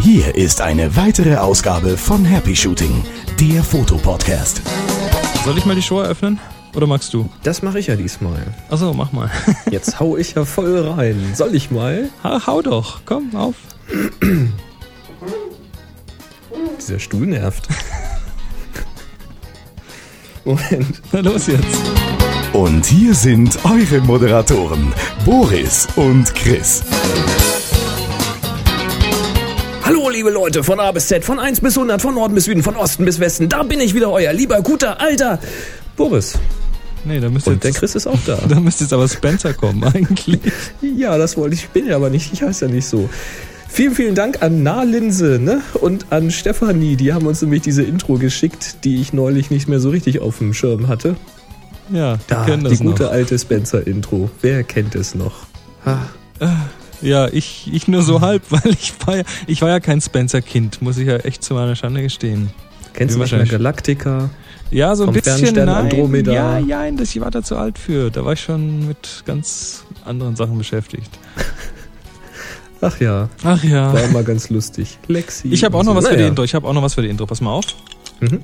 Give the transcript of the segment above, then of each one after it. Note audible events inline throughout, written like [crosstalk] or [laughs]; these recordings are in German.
Hier ist eine weitere Ausgabe von Happy Shooting, der Fotopodcast. Soll ich mal die Show eröffnen? Oder magst du? Das mache ich ja diesmal. Achso, mach mal. [laughs] Jetzt hau ich ja voll rein. Soll ich mal? Ha, hau doch, komm, auf. Dieser Stuhl nervt. [laughs] Moment. Na los jetzt. Und hier sind eure Moderatoren, Boris und Chris. Hallo liebe Leute von A bis Z, von 1 bis 100, von Norden bis Süden, von Osten bis Westen. Da bin ich wieder euer lieber, guter, alter Boris. Nee, da müsste Und der jetzt, Chris ist auch da. [laughs] da müsste jetzt aber Spencer kommen [laughs] eigentlich. Ja, das wollte ich. Ich bin ja aber nicht. Ich heiße ja nicht so. Vielen, vielen Dank an Nahlinse ne? und an Stefanie. Die haben uns nämlich diese Intro geschickt, die ich neulich nicht mehr so richtig auf dem Schirm hatte. Ja, die Ah, kennen die das gute noch. alte Spencer-Intro. Wer kennt es noch? Ah, Ja, ich, ich nur so halb, [laughs] weil ich war ja, ich war ja kein Spencer-Kind, muss ich ja echt zu meiner Schande gestehen. kennst Wie du wahrscheinlich- Galactica? Ja, so ein bisschen. Nein, Andromeda. Ja, ja, das ich war da zu alt für. Da war ich schon mit ganz anderen Sachen beschäftigt. [laughs] Ach ja, Ach ja. war immer ganz lustig. Lexi. Ich habe auch noch was für die Naja. Intro. Ich habe auch noch was für die Intro. Pass mal auf. Mhm.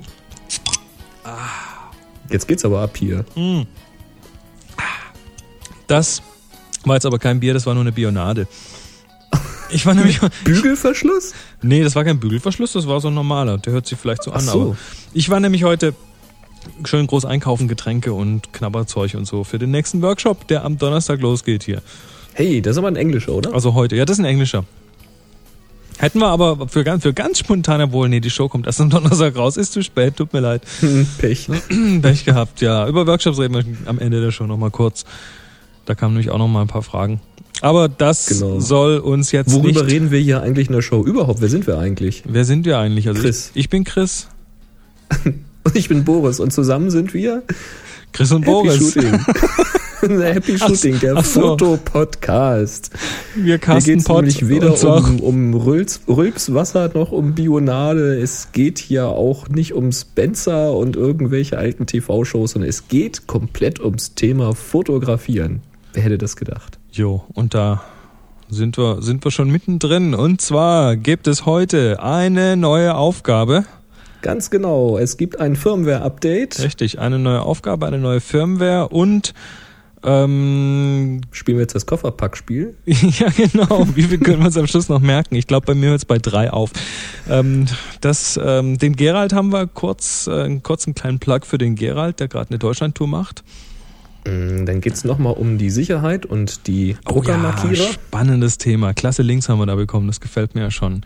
Jetzt geht's aber ab hier. Das war jetzt aber kein Bier, das war nur eine Bionade. Ich war nämlich. [laughs] Bügelverschluss? Nee, das war kein Bügelverschluss, das war so ein normaler. Der hört sich vielleicht so Ach an. so. Aber ich war nämlich heute schön groß einkaufen, Getränke und Knabberzeug und so für den nächsten Workshop, der am Donnerstag losgeht hier. Hey, das ist aber ein englischer, oder? Also heute. Ja, das ist ein englischer. Hätten wir aber für ganz, für ganz spontan, wohl, nee, die Show kommt erst am Donnerstag raus, ist zu spät, tut mir leid. Hm, Pech. [clears throat] Pech gehabt, ja. Über Workshops reden wir am Ende der Show nochmal kurz. Da kamen nämlich auch noch mal ein paar Fragen. Aber das Genau. soll uns jetzt Worüber reden wir hier eigentlich in der Show überhaupt? Wer sind wir eigentlich? Wer sind wir eigentlich? Also Chris. Ich, ich bin Chris. [laughs] Und ich bin Boris und zusammen sind wir Chris und Happy Boris. Shooting. [laughs] Happy Ach, Shooting, der ach so. Fotopodcast. Wir Hier casten geht nämlich weder um, um Rülps, Rülpswasser noch um Bionade. Es geht hier auch nicht um Spencer und irgendwelche alten TV-Shows, sondern es geht komplett ums Thema Fotografieren. Wer hätte das gedacht? Jo, und da sind wir, sind wir schon mittendrin. Und zwar gibt es heute eine neue Aufgabe. Ganz genau. Es gibt ein Firmware-Update. Richtig, eine neue Aufgabe, eine neue Firmware und ähm, Spielen wir jetzt das Kofferpackspiel? [laughs] ja genau, wie viel können wir uns am Schluss noch merken? Ich glaube, bei mir hört es bei drei auf. Ähm, das, ähm, den Gerald haben wir kurz, äh, einen kurzen kleinen Plug für den Gerald, der gerade eine Deutschlandtour macht. Mm, Dann geht's noch nochmal um die Sicherheit und die Druckermarkierer. Oh ja, spannendes Thema. Klasse Links haben wir da bekommen, das gefällt mir ja schon.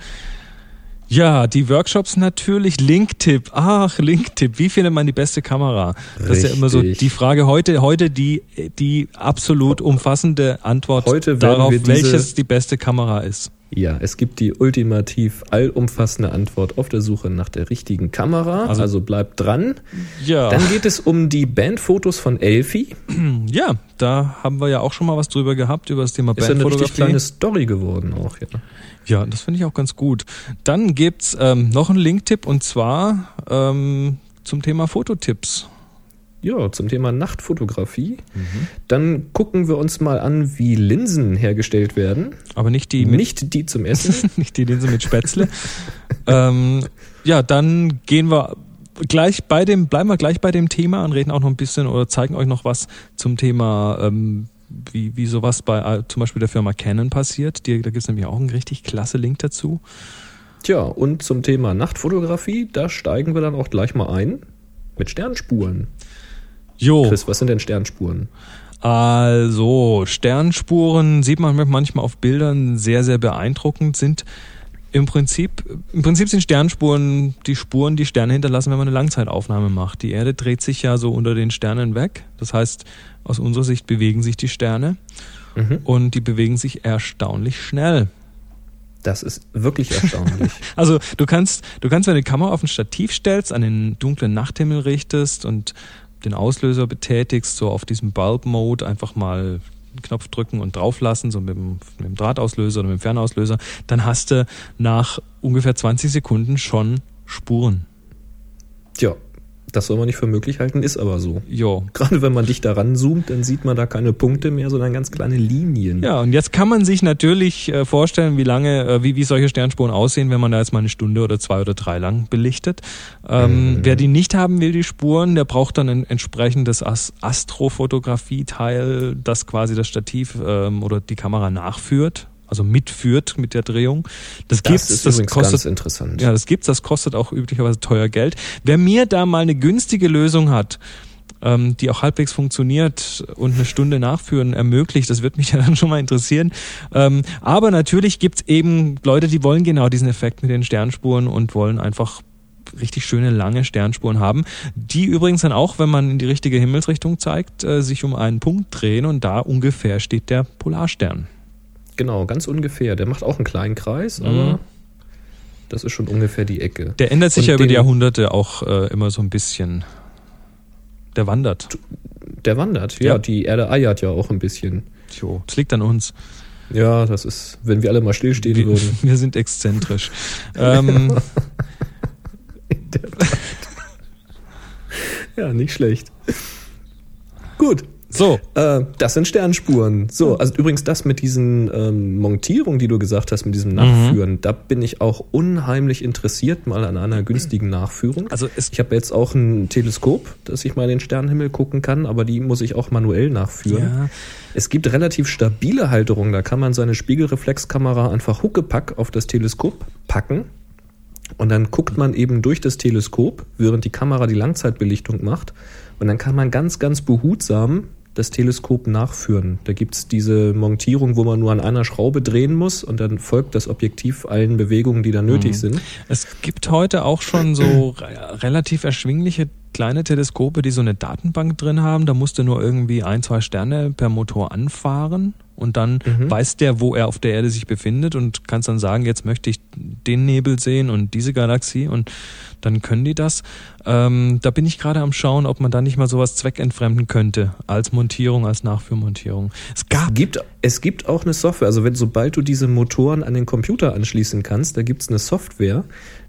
Ja, die Workshops natürlich. Linktipp. Ach, Linktipp. Wie findet man die beste Kamera? Das ist ja immer so Richtig. die Frage heute, heute die, die absolut umfassende Antwort darauf, diese- welches die beste Kamera ist. Ja, es gibt die ultimativ allumfassende Antwort auf der Suche nach der richtigen Kamera. Also- Also, bleibt dran. Ja. Dann geht es um die Bandfotos von Elfie. ja, da haben wir ja auch schon mal was drüber gehabt, über das Thema Ist ja eine richtig Bandfotografie. kleine Story geworden auch, ja. Ja, das finde ich auch ganz gut. Dann gibt's ähm, noch einen Linktipp und zwar ähm, zum Thema Fototipps. Ja, zum Thema Nachtfotografie. Mhm. Dann gucken wir uns mal an, wie Linsen hergestellt werden. Aber nicht die mit Nicht die zum Essen. [laughs] nicht die Linse mit Spätzle. ähm, ja, dann gehen wir gleich bei dem, bleiben wir gleich bei dem Thema und reden auch noch ein bisschen oder zeigen euch noch was zum Thema, ähm, wie, wie sowas bei äh, zum Beispiel der Firma Canon passiert. Die, da gibt's nämlich auch einen richtig klasse Link dazu. Tja, und zum Thema Nachtfotografie, da steigen wir dann auch gleich mal ein. Mit Sternspuren. Jo, Chris, was sind denn Sternspuren? also Sternspuren sieht man manchmal auf Bildern sehr, sehr beeindruckend, sind im Prinzip, im Prinzip sind Sternspuren die Spuren, die Sterne hinterlassen, wenn man eine Langzeitaufnahme macht. Die Erde dreht sich ja so unter den Sternen weg. Das heißt, aus unserer Sicht bewegen sich die Sterne Mhm. und die bewegen sich erstaunlich schnell. Das ist wirklich erstaunlich. [laughs] Also du kannst, du kannst, wenn du die Kamera auf ein Stativ stellst, an den dunklen Nachthimmel richtest und den Auslöser betätigst, so auf diesem Bulb-Mode einfach mal einen Knopf drücken und drauflassen, so mit dem, mit dem Drahtauslöser oder mit dem Fernauslöser, dann hast du nach ungefähr 20 Sekunden schon Spuren. Tja, Das soll man nicht für möglich halten, ist aber so. Jo. Gerade wenn man dich daran zoomt, dann sieht man da keine Punkte mehr, sondern ganz kleine Linien. Ja, und jetzt kann man sich natürlich äh, vorstellen, wie lange, äh, wie, wie solche Sternspuren aussehen, wenn man da jetzt mal eine Stunde oder zwei oder drei lang belichtet. Ähm, Mhm. Wer die nicht haben will, die Spuren, der braucht dann ein entsprechendes As Astrofotografie-Teil, das quasi das Stativ ähm, oder die Kamera nachführt. Also mitführt mit der Drehung. Das, Das gibt's, das kostet ganz interessant. Ja, das gibt's, das kostet auch üblicherweise teuer Geld. Wer mir da mal eine günstige Lösung hat, ähm, die auch halbwegs funktioniert und eine Stunde nachführen ermöglicht, das wird mich [laughs] ja dann schon mal interessieren. Ähm, aber natürlich gibt's eben Leute, die wollen genau diesen Effekt mit den Sternspuren und wollen einfach richtig schöne lange Sternspuren haben, die übrigens dann auch, wenn man in die richtige Himmelsrichtung zeigt, äh, sich um einen Punkt drehen und da ungefähr steht der Polarstern. Genau, ganz ungefähr. Der macht auch einen kleinen Kreis, Mhm. aber das ist schon ungefähr die Ecke. Der ändert sich Und ja über die Jahrhunderte auch äh, immer so ein bisschen. Der wandert. Der wandert, ja. Ja. Die Erde eiert ja auch ein bisschen. Jo, das liegt an uns. Ja, das ist, wenn wir alle mal stillstehen Wir, [laughs] würden. wir sind exzentrisch. [laughs] ähm, Ja, nicht schlecht. Gut. So, Äh, das sind Sternspuren. So, also übrigens das mit diesen ähm, Montierungen, die du gesagt hast, mit diesem Nachführen, da bin ich auch unheimlich interessiert mal an einer günstigen Nachführung. also Ich habe jetzt auch ein Teleskop, dass ich mal in den Sternenhimmel gucken kann, aber die muss ich auch manuell nachführen. ja, Es gibt relativ stabile Halterungen, da kann man seine Spiegelreflexkamera einfach huckepack auf das Teleskop packen und dann guckt man eben durch das Teleskop, während die Kamera die Langzeitbelichtung macht und dann kann man ganz, ganz behutsam das Teleskop nachführen. Da gibt's diese Montierung, wo man nur an einer Schraube drehen muss und dann folgt das Objektiv allen Bewegungen, die da nötig sind. es gibt heute auch schon so re relativ erschwingliche kleine Teleskope, die so eine Datenbank drin haben. Da musst du nur irgendwie ein, zwei Sterne per Motor anfahren und dann weiß der, wo er auf der Erde sich befindet und kannst dann sagen, jetzt möchte ich den Nebel sehen und diese Galaxie und dann können die das. Ähm, da bin ich gerade am Schauen, ob man da nicht mal sowas zweckentfremden könnte als Montierung, als Nachführmontierung. Es gab Es gibt, es gibt auch eine Software, also wenn sobald du diese Motoren an den Computer anschließen kannst, da gibt's eine Software,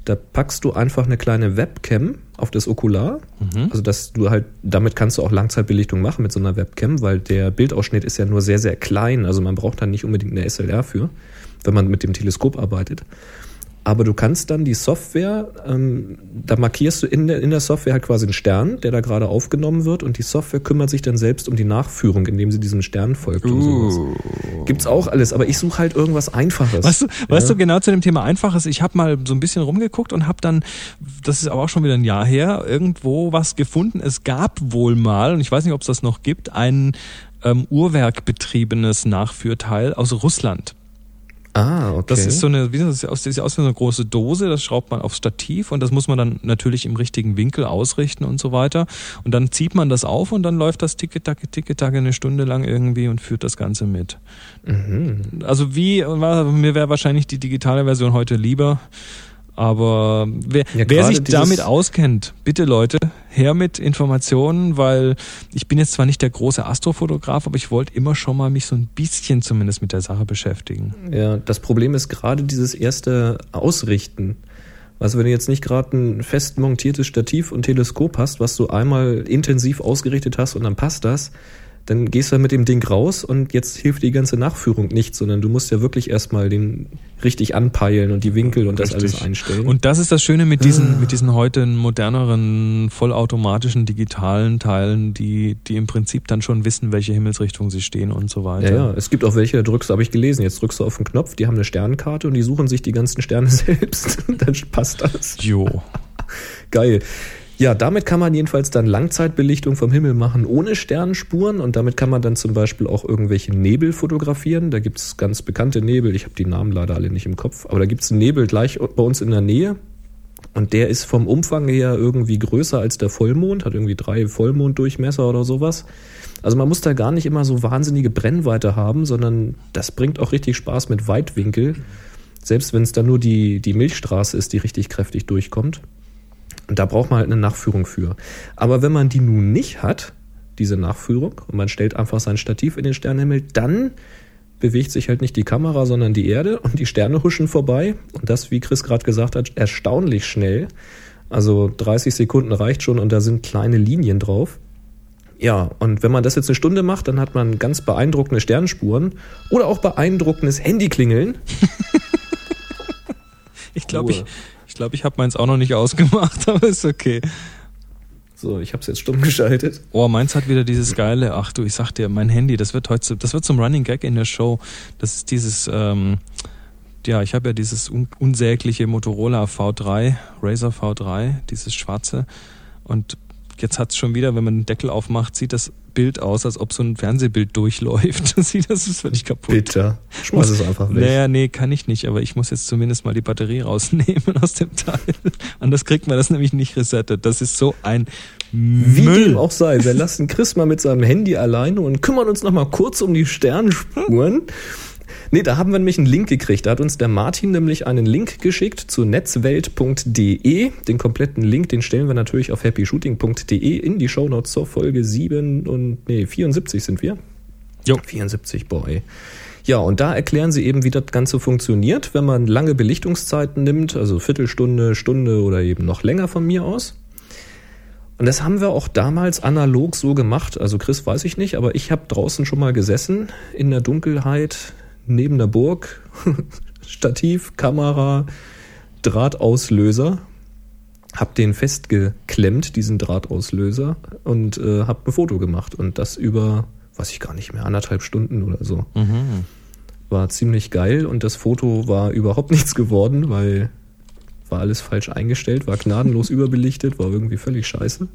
da packst du einfach eine kleine Webcam auf das Okular. Also dass du halt, damit kannst du auch Langzeitbelichtung machen mit so einer Webcam, weil der Bildausschnitt ist ja nur sehr, sehr klein. Also man braucht da nicht unbedingt eine SLR für, wenn man mit dem Teleskop arbeitet. Aber du kannst dann die Software, ähm, da markierst du in der, in der Software halt quasi einen Stern, der da gerade aufgenommen wird und die Software kümmert sich dann selbst um die Nachführung, indem sie diesem Stern folgt und sowas. Gibt's auch alles, aber ich suche halt irgendwas Einfaches. Weißt du, weißt Ja. du genau zu dem Thema Einfaches, ich habe mal so ein bisschen rumgeguckt und habe dann, das ist aber auch schon wieder ein Jahr her, irgendwo was gefunden. Es gab wohl mal, und ich weiß nicht, ob es das noch gibt, ein ähm, Uhrwerkbetriebenes Nachführteil aus Russland. Ah, okay. Das ist so eine, wie das aus, das sieht aus wie so eine große Dose, das schraubt man aufs Stativ und das muss man dann natürlich im richtigen Winkel ausrichten und so weiter. Und dann zieht man das auf und dann läuft das Ticke-Tacke, Ticke-Tacke eine Stunde lang irgendwie und führt das Ganze mit. Mhm. Also wie, mir wäre wahrscheinlich die digitale Version heute lieber. Aber wer, Ja, wer sich damit auskennt, bitte Leute, her mit Informationen, weil ich bin jetzt zwar nicht der große Astrofotograf, aber ich wollte immer schon mal mich so ein bisschen zumindest mit der Sache beschäftigen. Ja, das Problem ist gerade dieses erste Ausrichten. Also wenn du jetzt nicht gerade ein fest montiertes Stativ und Teleskop hast, was du einmal intensiv ausgerichtet hast und dann passt das, dann gehst du halt mit dem Ding raus und jetzt hilft die ganze Nachführung nicht, sondern du musst ja wirklich erstmal den richtig anpeilen und die Winkel und das alles einstellen. Und das ist das Schöne mit diesen, mit diesen heute moderneren, vollautomatischen, digitalen Teilen, die, die im Prinzip dann schon wissen, welche Himmelsrichtung sie stehen und so weiter. ja, ja, es gibt auch welche, da drückst du, habe ich gelesen, jetzt drückst du auf den Knopf, die haben eine Sternkarte und die suchen sich die ganzen Sterne [laughs] selbst. dann passt das. Jo. Geil. Ja, damit kann man jedenfalls dann Langzeitbelichtung vom Himmel machen ohne Sternenspuren und damit kann man dann zum Beispiel auch irgendwelche Nebel fotografieren. Da gibt's ganz bekannte Nebel, ich habe die Namen leider alle nicht im Kopf, aber da gibt's einen Nebel gleich bei uns in der Nähe und der ist vom Umfang her irgendwie größer als der Vollmond, hat irgendwie drei Vollmonddurchmesser oder sowas. Also man muss da gar nicht immer so wahnsinnige Brennweite haben, sondern das bringt auch richtig Spaß mit Weitwinkel. Selbst wenn es dann nur die, die Milchstraße ist, die richtig kräftig durchkommt. Und da braucht man halt eine Nachführung für. Aber wenn man die nun nicht hat, diese Nachführung, und man stellt einfach sein Stativ in den Sternenhimmel, dann bewegt sich halt nicht die Kamera, sondern die Erde und die Sterne huschen vorbei. Und das, wie Chris gerade gesagt hat, erstaunlich schnell. Also 30 Sekunden reicht schon und da sind kleine Linien drauf. Ja, und wenn man das jetzt eine Stunde macht, dann hat man ganz beeindruckende Sternenspuren oder auch beeindruckendes Handyklingeln. [laughs] ich glaube, ich, ich, glaub, ich habe meins auch noch nicht ausgemacht, [laughs] aber ist okay. So, ich habe es jetzt stumm geschaltet. Oh, meins hat wieder dieses geile, ach du, ich sag dir, mein Handy, das wird heute, das wird zum Running Gag in der Show. Das ist dieses, ähm, ja, ich habe ja dieses un unsägliche Motorola V3, Razer V3, dieses schwarze. Und jetzt hat's schon wieder, wenn man den Deckel aufmacht, sieht das Bild aus, als ob so ein Fernsehbild durchläuft. [laughs] Das ist völlig kaputt. Bitte. Schmeiß es einfach weg. Naja, nee, kann ich nicht, aber ich muss jetzt zumindest mal die Batterie rausnehmen [laughs] aus dem Teil. Anders kriegt man das nämlich nicht resettet. Das ist so ein Wie dem auch sei, wir lassen Chris mal mit seinem Handy alleine und kümmern uns noch mal kurz um die Sternspuren. [laughs] Nee, da haben wir nämlich einen Link gekriegt. Da hat uns der Martin nämlich einen Link geschickt zu netzwelt.de. Den kompletten Link, den stellen wir natürlich auf happyshooting.de in die Shownotes zur Folge 7 und nee, 74 sind wir. Jo. 74, boy. Ja, und da erklären sie eben, wie das Ganze funktioniert, wenn man lange Belichtungszeiten nimmt, also Viertelstunde, Stunde oder eben noch länger von mir aus. Und das haben wir auch damals analog so gemacht. Also Chris weiß ich nicht, aber ich habe draußen schon mal gesessen in der Dunkelheit neben der Burg, [laughs] Stativ, Kamera, Drahtauslöser, hab den festgeklemmt, diesen Drahtauslöser und äh, hab ein Foto gemacht und das über, weiß ich gar nicht mehr, anderthalb Stunden oder so. Mhm. War ziemlich geil und das Foto war überhaupt [laughs] nichts geworden, weil war alles falsch eingestellt, war gnadenlos [laughs] überbelichtet, war irgendwie völlig scheiße.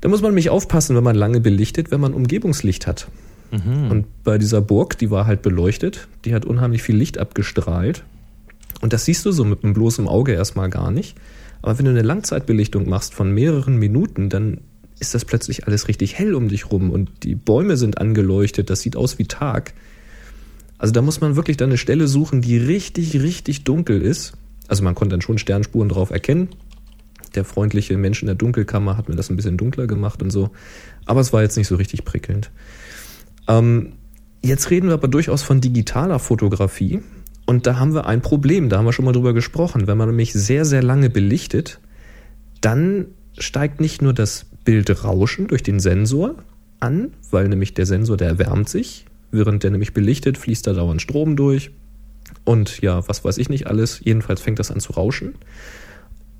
Da muss man nämlich aufpassen, wenn man lange belichtet, wenn man Umgebungslicht hat. Mhm. Und bei dieser Burg, die war halt beleuchtet, die hat unheimlich viel Licht abgestrahlt. Und das siehst du so mit einem bloßen Auge erstmal gar nicht. Aber wenn du eine Langzeitbelichtung machst von mehreren Minuten, dann ist das plötzlich alles richtig hell um dich rum und die Bäume sind angeleuchtet, das sieht aus wie Tag. Also da muss man wirklich dann eine Stelle suchen, die richtig, richtig dunkel ist. Also man konnte dann schon Sternspuren drauf erkennen. Der freundliche Mensch in der Dunkelkammer hat mir das ein bisschen dunkler gemacht und so. Aber es war jetzt nicht so richtig prickelnd. Ähm, jetzt reden wir aber durchaus von digitaler Fotografie. Und da haben wir ein Problem, da haben wir schon mal drüber gesprochen. Wenn man nämlich sehr, sehr lange belichtet, dann steigt nicht nur das Bildrauschen durch den Sensor an, weil nämlich der Sensor, der erwärmt sich. Während der nämlich belichtet, fließt da dauernd Strom durch. Und ja, was weiß ich nicht alles. Jedenfalls fängt das an zu rauschen.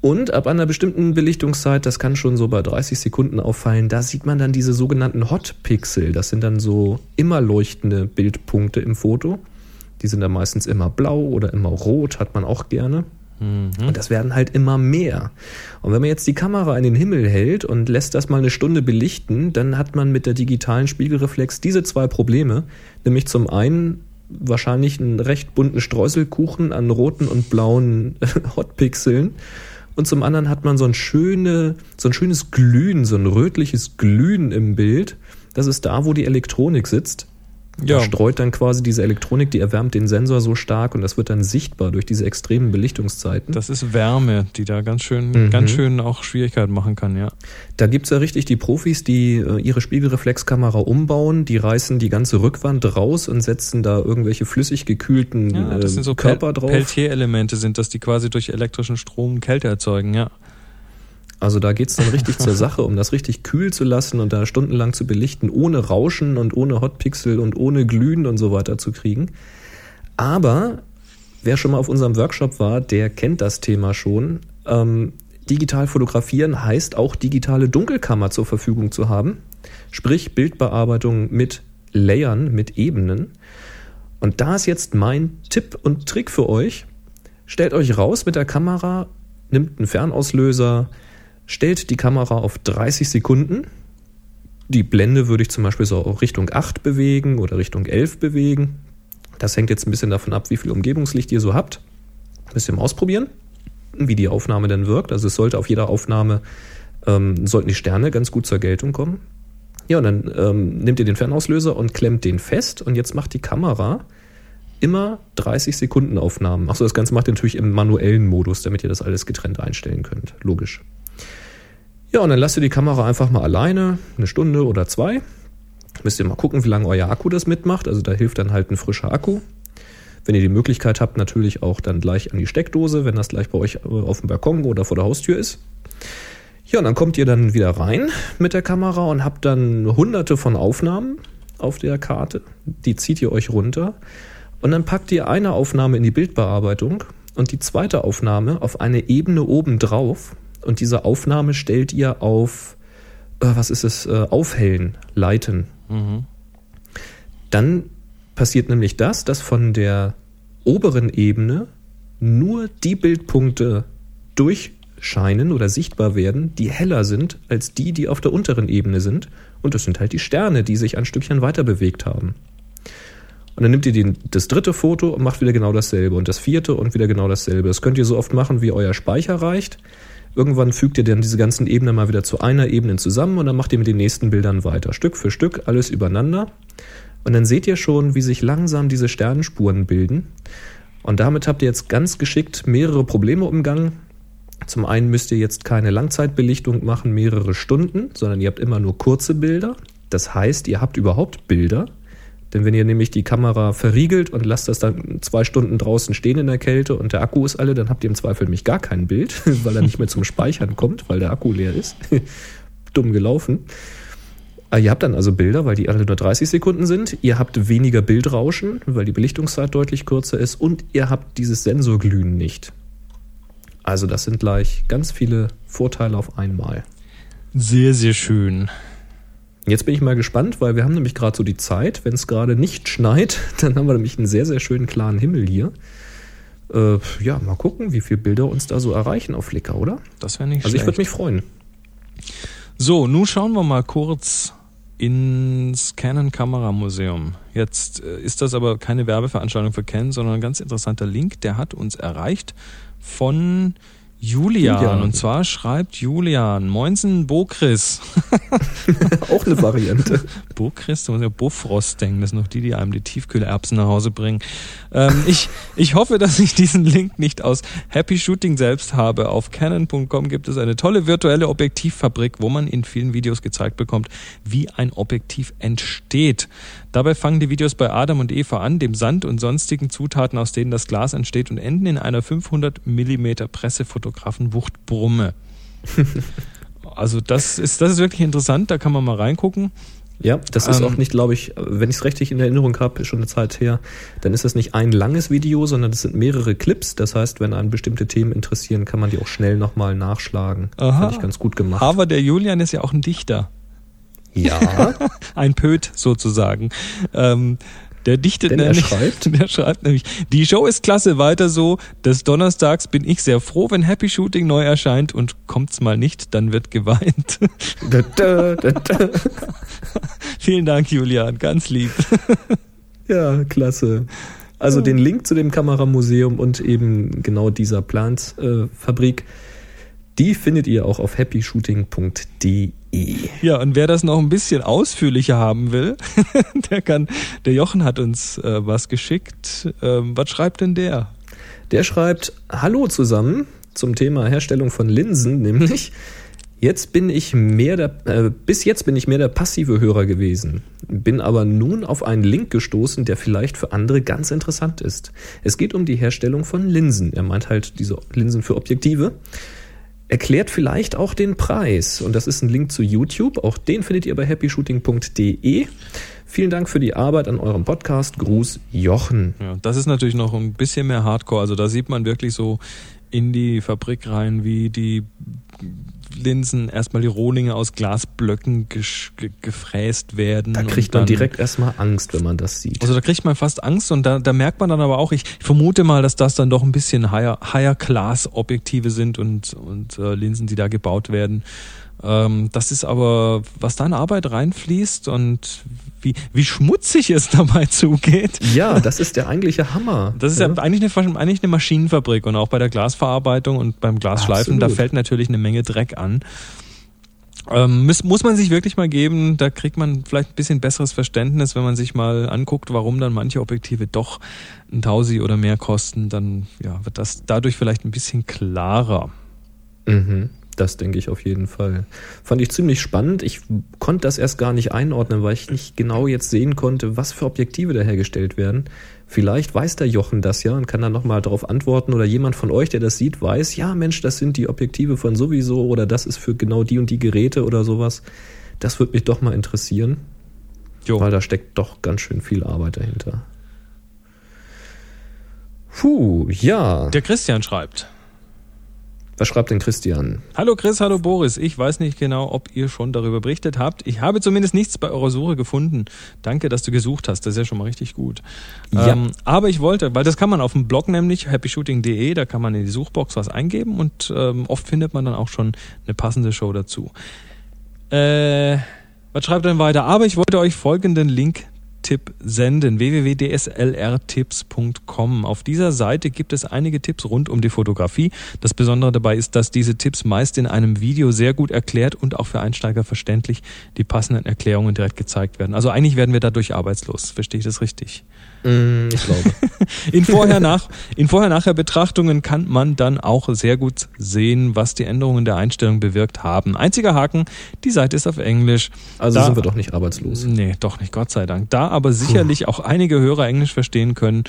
Und ab einer bestimmten Belichtungszeit, das kann schon so bei 30 Sekunden auffallen, da sieht man dann diese sogenannten Hot Pixel. Das sind dann so immer leuchtende Bildpunkte im Foto. Die sind dann meistens immer blau oder immer rot, hat man auch gerne. Mhm. Und das werden halt immer mehr. Und wenn man jetzt die Kamera in den Himmel hält und lässt das mal eine Stunde belichten, dann hat man mit der digitalen Spiegelreflex diese zwei Probleme. Nämlich zum einen wahrscheinlich einen recht bunten Streuselkuchen an roten und blauen [laughs] Hotpixeln und zum anderen hat man so ein, schöne, so ein schönes Glühen, so ein rötliches Glühen im Bild. Das ist da, wo die Elektronik sitzt. Ja. Da streut dann quasi diese Elektronik, die erwärmt den Sensor so stark und das wird dann sichtbar durch diese extremen Belichtungszeiten. Das ist Wärme, die da ganz schön, mhm. ganz schön auch Schwierigkeiten machen kann, ja. Da gibt's ja richtig die Profis, die äh, ihre Spiegelreflexkamera umbauen, die reißen die ganze Rückwand raus und setzen da irgendwelche flüssig gekühlten ja, das äh, sind so Körper Pel drauf. Peltier-Elemente sind das, die quasi durch elektrischen Strom Kälte erzeugen, ja. Also da geht's dann richtig zur Sache, um das richtig kühl zu lassen und da stundenlang zu belichten, ohne Rauschen und ohne Hotpixel und ohne Glühen und so weiter zu kriegen. Aber wer schon mal auf unserem Workshop war, der kennt das Thema schon. Ähm, digital fotografieren heißt auch digitale Dunkelkammer zur Verfügung zu haben. Sprich Bildbearbeitung mit Layern, mit Ebenen. Und da ist jetzt mein Tipp und Trick für euch. Stellt euch raus mit der Kamera, nimmt einen Fernauslöser, stellt die Kamera auf 30 Sekunden. Die Blende würde ich zum Beispiel so Richtung 8 bewegen oder Richtung 11 bewegen. Das hängt jetzt ein bisschen davon ab, wie viel Umgebungslicht ihr so habt. Ihr mal ausprobieren, wie die Aufnahme dann wirkt. Also es sollte auf jeder Aufnahme, ähm, sollten die Sterne ganz gut zur Geltung kommen. Ja, und dann ähm, nehmt ihr den Fernauslöser und klemmt den fest und jetzt macht die Kamera immer 30 Sekunden Aufnahmen. Achso, das Ganze macht ihr natürlich im manuellen Modus, damit ihr das alles getrennt einstellen könnt. Logisch. Ja, und dann lasst ihr die Kamera einfach mal alleine, eine Stunde oder zwei. Müsst ihr mal gucken, wie lange euer Akku das mitmacht. Also da hilft dann halt ein frischer Akku. Wenn ihr die Möglichkeit habt, natürlich auch dann gleich an die Steckdose, wenn das gleich bei euch äh, auf dem Balkon oder vor der Haustür ist. Ja, und dann kommt ihr dann wieder rein mit der Kamera und habt dann hunderte von Aufnahmen auf der Karte. Die zieht ihr euch runter. Und dann packt ihr eine Aufnahme in die Bildbearbeitung und die zweite Aufnahme auf eine Ebene oben drauf. Und diese Aufnahme stellt ihr auf, äh, was ist es, äh, aufhellen, leiten. Mhm. Dann passiert nämlich das, dass von der oberen Ebene nur die Bildpunkte durchscheinen oder sichtbar werden, die heller sind als die, die auf der unteren Ebene sind. Und das sind halt die Sterne, die sich ein Stückchen weiter bewegt haben. Und dann nimmt ihr den, das dritte Foto und macht wieder genau dasselbe und das vierte und wieder genau dasselbe. Das könnt ihr so oft machen, wie euer Speicher reicht. Irgendwann fügt ihr dann diese ganzen Ebenen mal wieder zu einer Ebene zusammen und dann macht ihr mit den nächsten Bildern weiter. Stück für Stück, alles übereinander. Und dann seht ihr schon, wie sich langsam diese Sternenspuren bilden. Und damit habt ihr jetzt ganz geschickt mehrere Probleme umgangen. Zum einen müsst ihr jetzt keine Langzeitbelichtung machen, mehrere Stunden, sondern ihr habt immer nur kurze Bilder. Das heißt, ihr habt überhaupt Bilder. Denn wenn ihr nämlich die Kamera verriegelt und lasst das dann zwei Stunden draußen stehen in der Kälte und der Akku ist alle, dann habt ihr im Zweifel nämlich gar kein Bild, [laughs] weil er nicht mehr zum Speichern kommt, weil der Akku leer ist. [laughs] Dumm gelaufen. Ah, ihr habt dann also Bilder, weil die alle nur 30 Sekunden sind. Ihr habt weniger Bildrauschen, weil die Belichtungszeit deutlich kürzer ist. Und ihr habt dieses Sensorglühen nicht. Also das sind gleich ganz viele Vorteile auf einmal. Sehr, sehr schön. Jetzt bin ich mal gespannt, weil wir haben nämlich gerade so die Zeit, wenn es gerade nicht schneit, [laughs] dann haben wir nämlich einen sehr, sehr schönen klaren Himmel hier. Äh, ja, mal gucken, wie viele Bilder uns da so erreichen auf Flickr, oder? Das wäre nicht Also ich würde mich freuen. So, nun schauen wir mal kurz ins Canon Kameramuseum. Jetzt äh, ist das aber keine Werbeveranstaltung für Canon, sondern ein ganz interessanter Link, der hat uns erreicht von Julian. Julian. Und zwar schreibt Julian, Moinsen Bokris. [laughs] Auch eine Variante. Bokris, du musst ja Bofrost denken, das sind noch die, die einem die Tiefkühlerbsen nach Hause bringen. Ähm, ich, ich hoffe, dass ich diesen Link nicht aus Happy Shooting selbst habe. Auf canon.com gibt es eine tolle virtuelle Objektivfabrik, wo man in vielen Videos gezeigt bekommt, wie ein Objektiv entsteht. Dabei fangen die Videos bei Adam und Eva an, dem Sand und sonstigen Zutaten, aus denen das Glas entsteht und enden in einer 500 Millimeter Pressefotografenwuchtbrumme. [laughs] also das ist, das ist wirklich interessant, da kann man mal reingucken. Ja, das ist ähm, auch nicht, glaube ich, wenn ich es richtig in Erinnerung habe, schon eine Zeit her, dann ist das nicht ein langes Video, sondern das sind mehrere Clips. Das heißt, wenn einen bestimmte Themen interessieren, kann man die auch schnell nochmal nachschlagen. Aha. Fand ich ganz gut gemacht. Aber der Julian ist ja auch ein Dichter. Ja. [laughs] ein Pöt sozusagen. Ähm, der dichtet Denn nämlich, er schreibt. [laughs] der schreibt nämlich, die Show ist klasse, weiter so. Des Donnerstags bin ich sehr froh, wenn Happy Shooting neu erscheint und kommt's mal nicht, dann wird geweint. [laughs] Da, da, da, Vielen Dank, Julian, ganz lieb. ja, klasse. Also den Link zu dem Kameramuseum und eben genau dieser Plans-Fabrik, äh, die findet ihr auch auf happyshooting.de. Ja, und wer das noch ein bisschen ausführlicher haben will, [laughs] der kann, der Jochen hat uns äh, was geschickt. Ähm, was schreibt denn der? Der schreibt, Hallo zusammen zum Thema Herstellung von Linsen, [laughs] nämlich Jetzt bin ich mehr der, äh, bis jetzt bin ich mehr der passive Hörer gewesen, bin aber nun auf einen Link gestoßen, der vielleicht für andere ganz interessant ist. Es geht um die Herstellung von Linsen. Er meint halt diese Linsen für Objektive erklärt vielleicht auch den Preis. Und das ist ein Link zu YouTube. Auch den findet ihr bei happyshooting.de. Vielen Dank für die Arbeit an eurem Podcast. Gruß Jochen. Ja, das ist natürlich noch ein bisschen mehr Hardcore. Also da sieht man wirklich so in die Fabrik rein, wie die Linsen erstmal die Rohlinge aus Glasblöcken gefräst werden. Da kriegt man direkt erstmal Angst, wenn man das sieht. Also da kriegt man fast Angst und da, da merkt man dann aber auch, ich vermute mal, dass das dann doch ein bisschen higher, higher Class Objektive sind und, und äh, Linsen, die da gebaut werden. Ähm, das ist aber, was da in Arbeit reinfließt und wie, wie schmutzig es dabei [laughs] zugeht. Ja, das ist der eigentliche Hammer. Das ist ja, ja eigentlich, eine, eigentlich eine Maschinenfabrik und auch bei der Glasverarbeitung und beim Glasschleifen, Absolut. da fällt natürlich eine Menge Dreck an. Ähm, muss, muss man sich wirklich mal geben, da kriegt man vielleicht ein bisschen besseres Verständnis, wenn man sich mal anguckt, warum dann manche Objektive doch ein Tausi oder mehr kosten, dann ja, wird das dadurch vielleicht ein bisschen klarer. Mhm. Das denke ich auf jeden Fall. Fand ich ziemlich spannend. Ich konnte das erst gar nicht einordnen, weil ich nicht genau jetzt sehen konnte, was für Objektive da hergestellt werden. Vielleicht weiß der Jochen das ja und kann dann nochmal darauf antworten oder jemand von euch, der das sieht, weiß, ja Mensch, das sind die Objektive von sowieso oder das ist für genau die und die Geräte oder sowas. Das würde mich doch mal interessieren, jo. weil da steckt doch ganz schön viel Arbeit dahinter. Puh, ja. Der Christian schreibt. Was schreibt denn Christian? Hallo Chris, hallo Boris. Ich weiß nicht genau, ob ihr schon darüber berichtet habt. Ich habe zumindest nichts bei eurer Suche gefunden. Danke, dass du gesucht hast. Das ist ja schon mal richtig gut. Ja. Ähm, aber ich wollte, weil das kann man auf dem Blog nämlich, happyshooting.de, da kann man in die Suchbox was eingeben und ähm, oft findet man dann auch schon eine passende Show dazu. Äh, was schreibt denn weiter? Aber ich wollte euch folgenden Link Tipp senden, www.dslrtipps.com. Auf dieser Seite gibt es einige Tipps rund um die Fotografie. Das Besondere dabei ist, dass diese Tipps meist in einem Video sehr gut erklärt und auch für Einsteiger verständlich die passenden Erklärungen direkt gezeigt werden. Also eigentlich werden wir dadurch arbeitslos. Verstehe ich das richtig? Mm, ich glaube. [laughs] in vorher nach in vorher nachher Betrachtungen kann man dann auch sehr gut sehen, was die Änderungen der Einstellung bewirkt haben. Einziger Haken, die Seite ist auf Englisch. Also da, sind wir doch nicht arbeitslos. Nee, doch nicht, Gott sei Dank. Da aber sicherlich Puh. auch einige Hörer Englisch verstehen können,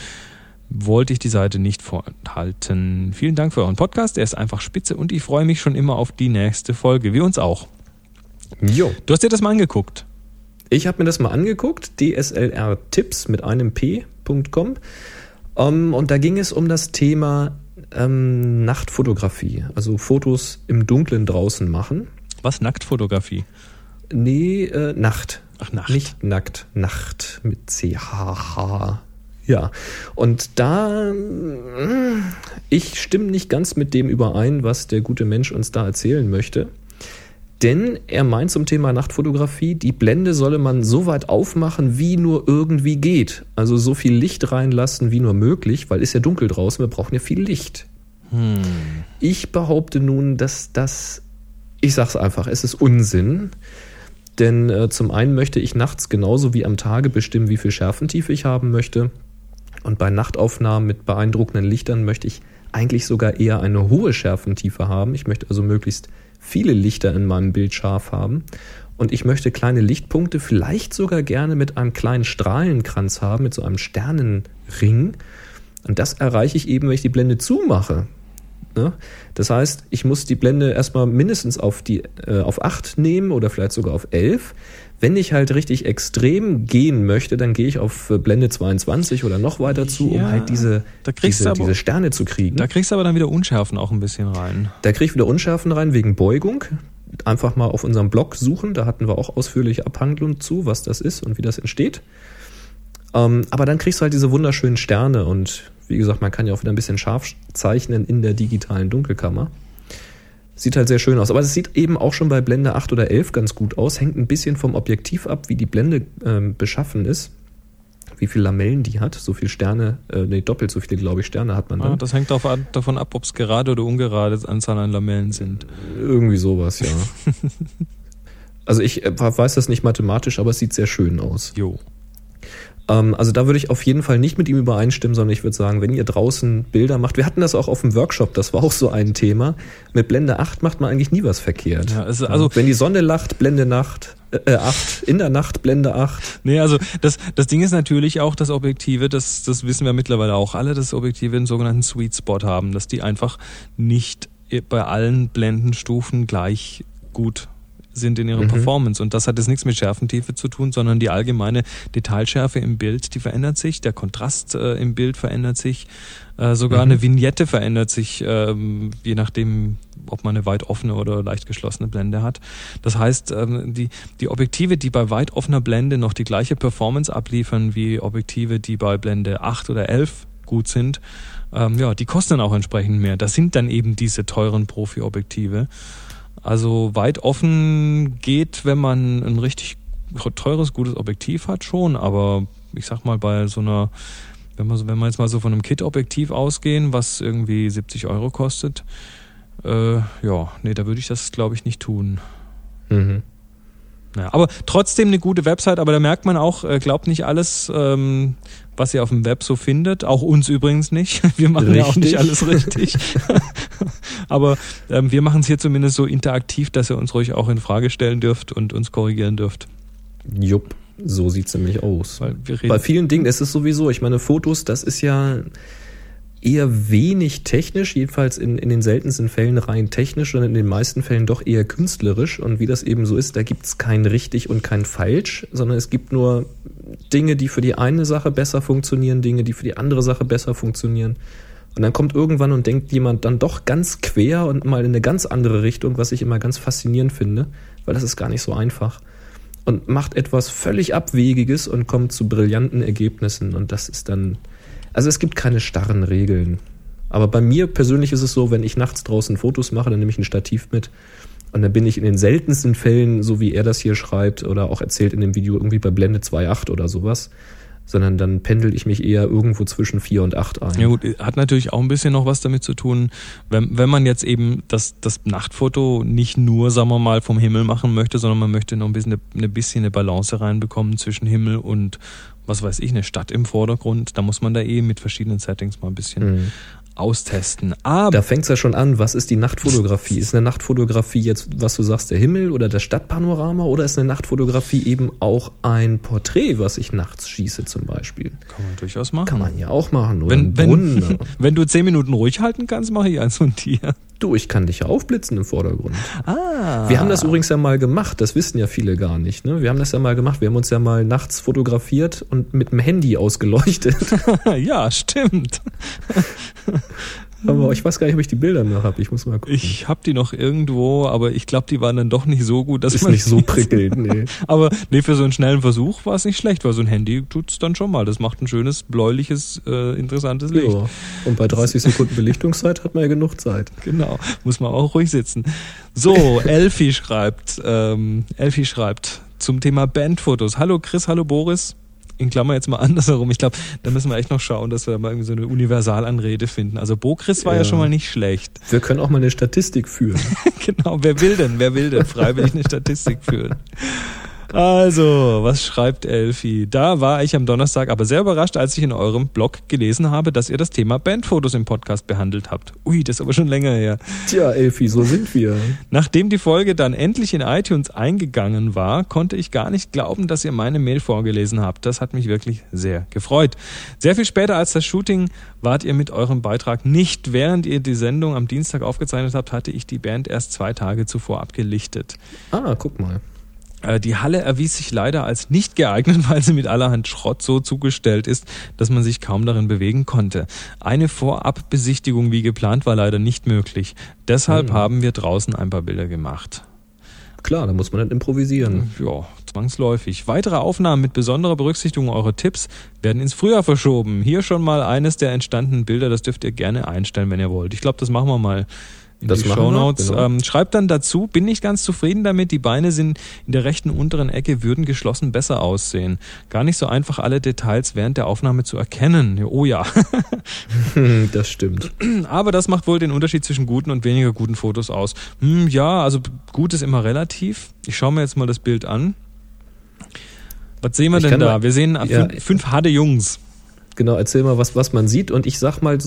wollte ich die Seite nicht vorenthalten. Vielen Dank für euren Podcast. Er ist einfach spitze und ich freue mich schon immer auf die nächste Folge. Wir uns auch. Jo. Du hast dir das mal angeguckt. Ich habe mir das mal angeguckt, dslr-tipps mit einem p.com. Um, ähm, und da ging es um das Thema ähm, Nachtfotografie, also Fotos im Dunkeln draußen machen. Was, Nacktfotografie? Nee, äh, Nacht. Ach, Nacht. Nicht nackt, Nacht mit C-H-H. Ja, und da, mm, ich stimme nicht ganz mit dem überein, was der gute Mensch uns da erzählen möchte. Denn er meint zum Thema Nachtfotografie, die Blende solle man so weit aufmachen, wie nur irgendwie geht. Also so viel Licht reinlassen, wie nur möglich, weil ist ja dunkel draußen, wir brauchen ja viel Licht. Hm. Ich behaupte nun, dass das, ich sag's einfach, es ist Unsinn. Denn äh, zum einen möchte ich nachts genauso wie am Tage bestimmen, wie viel Schärfentiefe ich haben möchte. Und bei Nachtaufnahmen mit beeindruckenden Lichtern möchte ich eigentlich sogar eher eine hohe Schärfentiefe haben. Ich möchte also möglichst viele Lichter in meinem Bild scharf haben. Und ich möchte kleine Lichtpunkte vielleicht sogar gerne mit einem kleinen Strahlenkranz haben, mit so einem Sternenring. Und das erreiche ich eben, wenn ich die Blende zumache. Ne? Das heißt, ich muss die Blende erstmal mindestens auf, die, äh, auf 8 nehmen oder vielleicht sogar auf 11. Wenn ich halt richtig extrem gehen möchte, dann gehe ich auf äh, Blende 22 oder noch weiter zu, ja, um halt diese, diese, aber, diese Sterne zu kriegen. Da kriegst du aber dann wieder Unschärfen auch ein bisschen rein. Da kriege ich wieder Unschärfen rein wegen Beugung. Einfach mal auf unserem Blog suchen, da hatten wir auch ausführliche Abhandlungen zu, was das ist und wie das entsteht. Ähm, aber dann kriegst du halt diese wunderschönen Sterne und wie gesagt, man kann ja auch wieder ein bisschen scharf zeichnen in der digitalen Dunkelkammer. Sieht halt sehr schön aus. Aber es sieht eben auch schon bei Blende 8 oder 11 ganz gut aus. Hängt ein bisschen vom Objektiv ab, wie die Blende ähm, beschaffen ist. Wie viele Lamellen die hat. So viele Sterne, äh, nee, doppelt so viele, glaube ich, Sterne hat man dann. Ah, das hängt davon ab, ob es gerade oder ungerade Anzahl an Lamellen sind. Irgendwie sowas, ja. [laughs] also ich äh, weiß das nicht mathematisch, aber es sieht sehr schön aus. Jo. Ähm, also da würde ich auf jeden Fall nicht mit ihm übereinstimmen, sondern ich würde sagen, wenn ihr draußen Bilder macht, wir hatten das auch auf dem Workshop, das war auch so ein Thema. Mit Blende 8 macht man eigentlich nie was verkehrt. Ja, also, also wenn die Sonne lacht, Blende Nacht, äh, 8, in der Nacht Blende 8. Nee, also das, das Ding ist natürlich auch, dass Objektive, das, das wissen wir mittlerweile auch alle, dass Objektive einen sogenannten Sweet Spot haben, dass die einfach nicht bei allen Blendenstufen gleich gut sind in ihrer mhm. Performance. Und das hat jetzt nichts mit Schärfentiefe zu tun, sondern die allgemeine Detailschärfe im Bild, die verändert sich, der Kontrast äh, im Bild verändert sich, äh, sogar mhm. eine Vignette verändert sich, ähm, je nachdem, ob man eine weit offene oder leicht geschlossene Blende hat. Das heißt, ähm, die, die Objektive, die bei weit offener Blende noch die gleiche Performance abliefern wie Objektive, die bei Blende 8 oder 11 gut sind, ähm, ja, die kosten dann auch entsprechend mehr. Das sind dann eben diese teuren Profi-Objektive. Also weit offen geht, wenn man ein richtig teures, gutes Objektiv hat, schon, aber ich sag mal, bei so einer, wenn man, wenn man jetzt mal so von einem Kit-Objektiv ausgehen, was irgendwie 70 Euro kostet, äh, ja, nee, da würde ich das, glaube ich, nicht tun. Mhm. Ja, aber trotzdem eine gute Website, aber da merkt man auch, äh, glaubt nicht alles, ähm, was ihr auf dem Web so findet. Auch uns übrigens nicht. [laughs] Wir machen richtig. ja auch nicht alles richtig. [laughs] aber ähm, wir machen es hier zumindest so interaktiv, dass ihr uns ruhig auch in Frage stellen dürft und uns korrigieren dürft. Jupp, so sieht's nämlich aus. Bei vielen Dingen ist es sowieso, ich meine, Fotos, das ist ja eher wenig technisch, jedenfalls in, in den seltensten Fällen rein technisch und in den meisten Fällen doch eher künstlerisch. Und wie das eben so ist, da gibt es kein richtig und kein falsch, sondern es gibt nur Dinge, die für die eine Sache besser funktionieren, Dinge, die für die andere Sache besser funktionieren. Und dann kommt irgendwann und denkt jemand dann doch ganz quer und mal in eine ganz andere Richtung, was ich immer ganz faszinierend finde, weil das ist gar nicht so einfach. Und macht etwas völlig Abwegiges und kommt zu brillanten Ergebnissen. Und das ist dann, also es gibt keine starren Regeln. Aber bei mir persönlich ist es so, wenn ich nachts draußen Fotos mache, dann nehme ich ein Stativ mit. Und dann bin ich in den seltensten Fällen, so wie er das hier schreibt oder auch erzählt in dem Video, irgendwie bei Blende 2.8 oder sowas sondern dann pendel ich mich eher irgendwo zwischen vier und acht ein. Ja gut, hat natürlich auch ein bisschen noch was damit zu tun, wenn, wenn man jetzt eben das, das Nachtfoto nicht nur, sagen wir mal, vom Himmel machen möchte, sondern man möchte noch ein bisschen eine, eine bisschen eine Balance reinbekommen zwischen Himmel und was weiß ich, eine Stadt im Vordergrund, da muss man da eh mit verschiedenen Settings mal ein bisschen mhm austesten. Aber da fängt's ja schon an, was ist die Nachtfotografie? Ist eine Nachtfotografie jetzt, was du sagst, der Himmel oder das Stadtpanorama oder ist eine Nachtfotografie eben auch ein Porträt, was ich nachts schieße zum Beispiel? Kann man durchaus machen. Kann man ja auch machen. Oder wenn, wenn, [laughs] wenn du zehn Minuten ruhig halten kannst, mache ich eins von dir. Du, ich kann dich ja aufblitzen im Vordergrund. Ah. Wir haben das übrigens ja mal gemacht, das wissen ja viele gar nicht. Ne? Wir haben das ja mal gemacht, wir haben uns ja mal nachts fotografiert und mit dem Handy ausgeleuchtet. [laughs] ja, stimmt. [laughs] Aber ich weiß gar nicht, ob ich die Bilder noch habe. Ich muss mal gucken. Ich habe die noch irgendwo, aber ich glaube, die waren dann doch nicht so gut. Dass ist nicht so [laughs] prickelnd, nee. aber nee, für so einen schnellen Versuch war es nicht schlecht, weil so ein Handy tut's dann schon mal. Das macht ein schönes, bläuliches, äh, interessantes Licht. Ja. Und bei 30 Sekunden Belichtungszeit hat man ja genug Zeit. Genau, muss man auch ruhig sitzen. So, [laughs] Elfi schreibt, ähm, Elfi schreibt zum Thema Bandfotos. Hallo Chris, hallo Boris in Klammer jetzt mal [laughs] andersherum. Ich glaube, da müssen wir echt noch schauen, dass wir mal irgendwie so eine Universalanrede finden. Also Bokris war ja. ja schon mal nicht schlecht. Wir können auch mal eine Statistik führen. [laughs] genau, wer will denn, wer will denn freiwillig eine Statistik führen? Also, was schreibt Elfi? Da war ich am Donnerstag aber sehr überrascht, als ich in eurem Blog gelesen habe, dass ihr das Thema Bandfotos im Podcast behandelt habt. Ui, das ist aber schon länger her. Tja, Elfi, so sind wir. Nachdem die Folge dann endlich in iTunes eingegangen war, konnte ich gar nicht glauben, dass ihr meine Mail vorgelesen habt. Das hat mich wirklich sehr gefreut. Sehr viel später als das Shooting wart ihr mit eurem Beitrag nicht. Während ihr die Sendung am Dienstag aufgezeichnet habt, hatte ich die Band erst zwei Tage zuvor abgelichtet. Ah, guck mal. Äh, die Halle erwies sich leider als nicht geeignet, [laughs] weil sie mit allerhand Schrott so zugestellt ist, dass man sich kaum darin bewegen konnte. Eine Vorabbesichtigung wie geplant war leider nicht möglich. Deshalb mhm. haben wir draußen ein paar Bilder gemacht. Klar, da muss man dann improvisieren. Ja, zwangsläufig. Weitere Aufnahmen mit besonderer Berücksichtigung eurer Tipps werden ins Frühjahr verschoben. Hier schon mal eines der entstandenen Bilder, das dürft ihr gerne einstellen, wenn ihr wollt. Ich glaube, das machen wir mal in das die Shownotes. Genau. Ähm, schreibt dann dazu, bin nicht ganz zufrieden damit, die Beine sind in der rechten unteren Ecke, würden geschlossen besser aussehen. Gar nicht so einfach, alle Details während der Aufnahme zu erkennen. Oh ja. [laughs] [laughs] das stimmt. Aber das macht wohl den Unterschied zwischen guten und weniger guten Fotos aus. Hm, ja, also gut ist immer relativ. Ich schaue mir jetzt mal das Bild an. Was sehen wir ich denn da? Mal, wir sehen ja, fünf, fünf harte Jungs. Genau, erzähl mal, was, was man sieht. Und ich sag mal,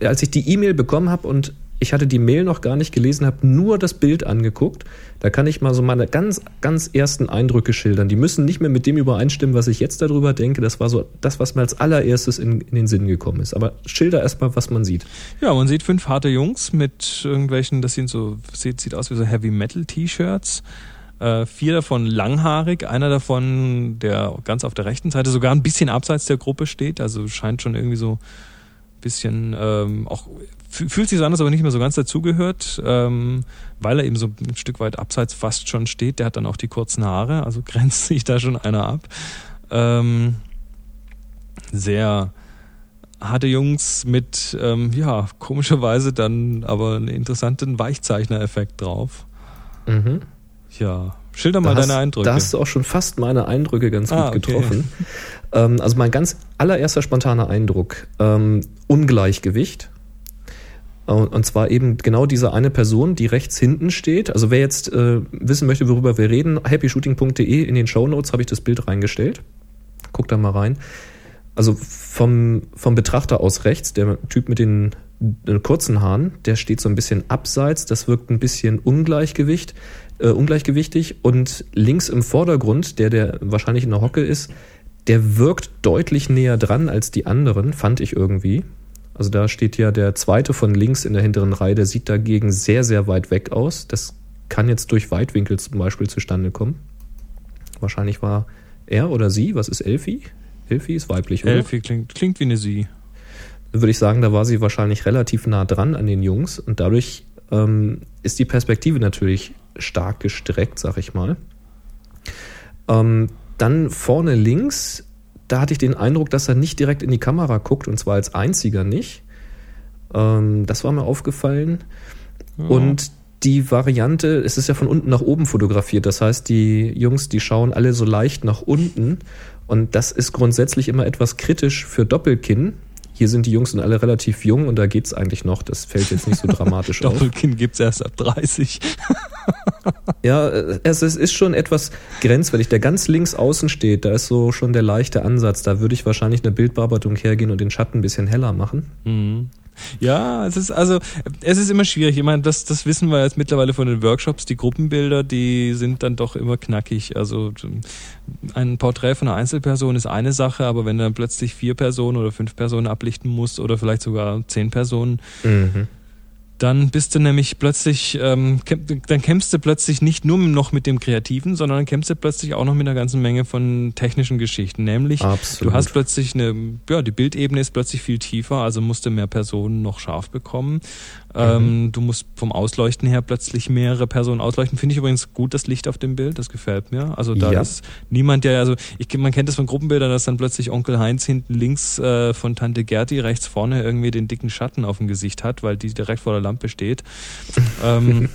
als ich die E-Mail bekommen habe und ich hatte die Mail noch gar nicht gelesen, habe nur das Bild angeguckt. Da kann ich mal so meine ganz, ganz ersten Eindrücke schildern. Die müssen nicht mehr mit dem übereinstimmen, was ich jetzt darüber denke. Das war so das, was mir als allererstes in, in den Sinn gekommen ist. Aber schilder erstmal, was man sieht. Ja, man sieht fünf harte Jungs mit irgendwelchen, das sind so, sieht, sieht aus wie so Heavy Metal T-Shirts. Äh, vier davon langhaarig, einer davon, der ganz auf der rechten Seite sogar ein bisschen abseits der Gruppe steht, also scheint schon irgendwie so ein bisschen ähm, auch fühlt sich so an, ob er nicht mehr so ganz dazugehört, ähm, weil er eben so ein Stück weit abseits fast schon steht. Der hat dann auch die kurzen Haare, also [laughs] grenzt sich da schon einer ab. Ähm, sehr harte Jungs mit, ähm, ja, komischerweise dann aber einen interessanten Weichzeichner-Effekt drauf. Mhm. Ja, schilder mal hast, deine Eindrücke. Da hast du auch schon fast meine Eindrücke ganz ah, gut getroffen. Ähm, also mein ganz allererster spontaner Eindruck, ähm, Ungleichgewicht Und zwar eben genau diese eine Person, die rechts hinten steht. Also wer jetzt äh, wissen möchte, worüber wir reden, happyshooting.de in den Show Notes habe ich das Bild reingestellt. Guckt da mal rein. Also vom, vom Betrachter aus rechts, der Typ mit den, den kurzen Haaren, der steht so ein bisschen abseits, das wirkt ein bisschen Ungleichgewicht, äh, ungleichgewichtig. Und links im Vordergrund, der, der wahrscheinlich in der Hocke ist, der wirkt deutlich näher dran als die anderen, fand ich irgendwie. Also da steht ja der zweite von links in der hinteren Reihe, der sieht dagegen sehr, sehr weit weg aus. Das kann jetzt durch Weitwinkel zum Beispiel zustande kommen. Wahrscheinlich war er oder sie, was ist Elfie? Elfie ist weiblich, oder? Elfie klingt, klingt wie eine sie. Würde ich sagen, da war sie wahrscheinlich relativ nah dran an den Jungs und dadurch ähm, ist die Perspektive natürlich stark gestreckt, sag ich mal. Ähm, dann vorne links da hatte ich den Eindruck, dass er nicht direkt in die Kamera guckt und zwar als einziger nicht. Ähm, das war mir aufgefallen. Ja. Und die Variante, es ist ja von unten nach oben fotografiert. Das heißt, die Jungs, die schauen alle so leicht nach unten. Und das ist grundsätzlich immer etwas kritisch für Doppelkinn. Hier sind die Jungs dann alle relativ jung und da geht's eigentlich noch. Das fällt jetzt nicht so dramatisch [laughs] auf. Doppelkinn gibt's erst ab 30. ja, es, es ist schon etwas grenzwertig. Der ganz links außen steht, da ist so schon der leichte Ansatz. Da würde ich wahrscheinlich eine Bildbearbeitung hergehen und den Schatten ein bisschen heller machen. Mhm. Ja, es ist also, es ist immer schwierig. Ich meine, das, das wissen wir jetzt mittlerweile von den Workshops. Die Gruppenbilder, die sind dann doch immer knackig. Also ein Porträt von einer Einzelperson ist eine Sache, aber wenn du dann plötzlich vier Personen oder fünf Personen ablichten musst oder vielleicht sogar zehn Personen, mhm dann bist du nämlich plötzlich, ähm, dann kämpfst du plötzlich nicht nur noch mit dem Kreativen, sondern dann kämpfst du plötzlich auch noch mit einer ganzen Menge von technischen Geschichten. Nämlich, Absolut. du hast plötzlich eine, ja, die Bildebene ist plötzlich viel tiefer, also musst du mehr Personen noch scharf bekommen. Ähm, mhm. du musst vom Ausleuchten her plötzlich mehrere Personen ausleuchten. Finde ich übrigens gut, das Licht auf dem Bild, das gefällt mir. Also da ja. ist niemand, der, also ich, man kennt das von Gruppenbildern, dass dann plötzlich Onkel Heinz hinten links äh, von Tante Gerti rechts vorne irgendwie den dicken Schatten auf dem Gesicht hat, weil die direkt vor der Lampe steht. [laughs] ähm,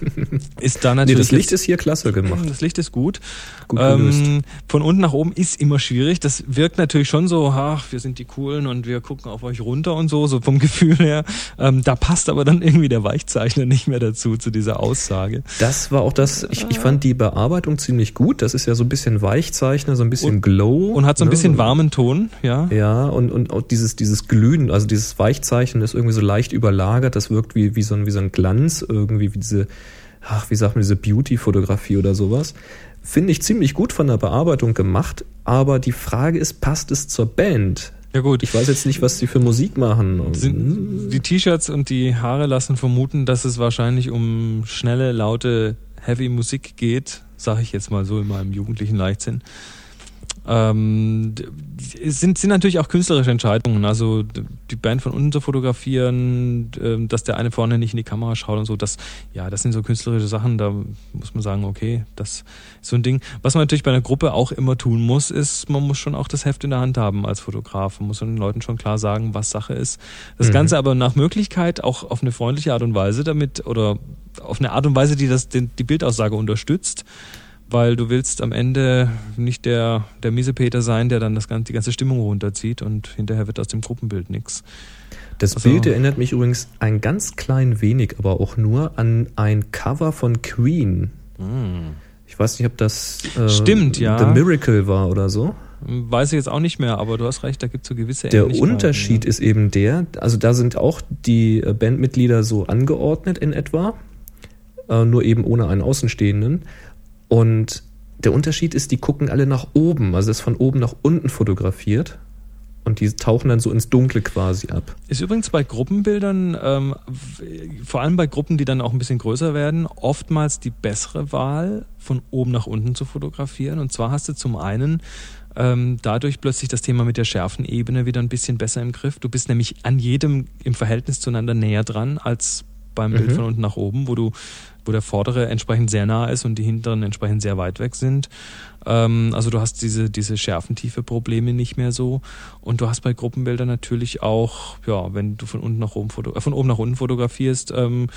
ist da natürlich. Nee, das Licht ist hier klasse gemacht. Das Licht ist gut. gut ähm, von unten nach oben ist immer schwierig. Das wirkt natürlich schon so, ach, wir sind die Coolen und wir gucken auf euch runter und so, so vom [laughs] Gefühl her. Ähm, da passt aber dann irgendwie der Weichzeichner nicht mehr dazu, zu dieser Aussage. Das war auch das, ich, ich fand die Bearbeitung ziemlich gut. Das ist ja so ein bisschen Weichzeichner, so ein bisschen und, Glow. Und hat so ein ne? bisschen warmen Ton, ja. Ja, und, und auch dieses, dieses Glühen, also dieses Weichzeichnen ist irgendwie so leicht überlagert. Das wirkt wie, wie, so, ein, wie so ein Glanz, irgendwie wie diese, ach, wie sagt man, diese Beauty-Fotografie oder sowas. Finde ich ziemlich gut von der Bearbeitung gemacht, aber die Frage ist, passt es zur Band? Ja gut. Ich weiß jetzt nicht, was sie für Musik machen. Die T-Shirts und die Haare lassen vermuten, dass es wahrscheinlich um schnelle, laute, heavy Musik geht, sage ich jetzt mal so in meinem jugendlichen Leichtsinn. Ähm, es sind, sind natürlich auch künstlerische Entscheidungen. Also die Band von unten zu fotografieren, äh, dass der eine vorne nicht in die Kamera schaut und so, das, ja, das sind so künstlerische Sachen, da muss man sagen, okay, das ist so ein Ding. Was man natürlich bei einer Gruppe auch immer tun muss, ist, man muss schon auch das Heft in der Hand haben als Fotograf. Man muss den Leuten schon klar sagen, was Sache ist. Das mhm. Ganze aber nach Möglichkeit auch auf eine freundliche Art und Weise damit oder auf eine Art und Weise, die das, den, die Bildaussage unterstützt weil du willst am Ende nicht der, der Miesepeter sein, der dann das ganze, die ganze Stimmung runterzieht und hinterher wird aus dem Gruppenbild nichts. Das also, Bild erinnert mich übrigens ein ganz klein wenig, aber auch nur an ein Cover von Queen. Hm. Ich weiß nicht, ob das äh, Stimmt, ja. The Miracle war oder so. Weiß ich jetzt auch nicht mehr, aber du hast recht, da gibt es so gewisse Der Unterschied ja. ist eben der, also da sind auch die äh, Bandmitglieder so angeordnet in etwa, äh, nur eben ohne einen Außenstehenden. Und der Unterschied ist, die gucken alle nach oben, also ist von oben nach unten fotografiert. Und die tauchen dann so ins Dunkle quasi ab. Ist übrigens bei Gruppenbildern, ähm, vor allem bei Gruppen, die dann auch ein bisschen größer werden, oftmals die bessere Wahl, von oben nach unten zu fotografieren. Und zwar hast du zum einen ähm, dadurch plötzlich das Thema mit der Schärfenebene wieder ein bisschen besser im Griff. Du bist nämlich an jedem im Verhältnis zueinander näher dran als beim Bild mhm. von unten nach oben, wo du wo der vordere entsprechend sehr nah ist und die hinteren entsprechend sehr weit weg sind. Ähm, also du hast diese, diese schärfentiefe Probleme nicht mehr so. Und du hast bei Gruppenbildern natürlich auch, ja, wenn du von unten nach oben, foto äh, von oben nach unten fotografierst, ähm,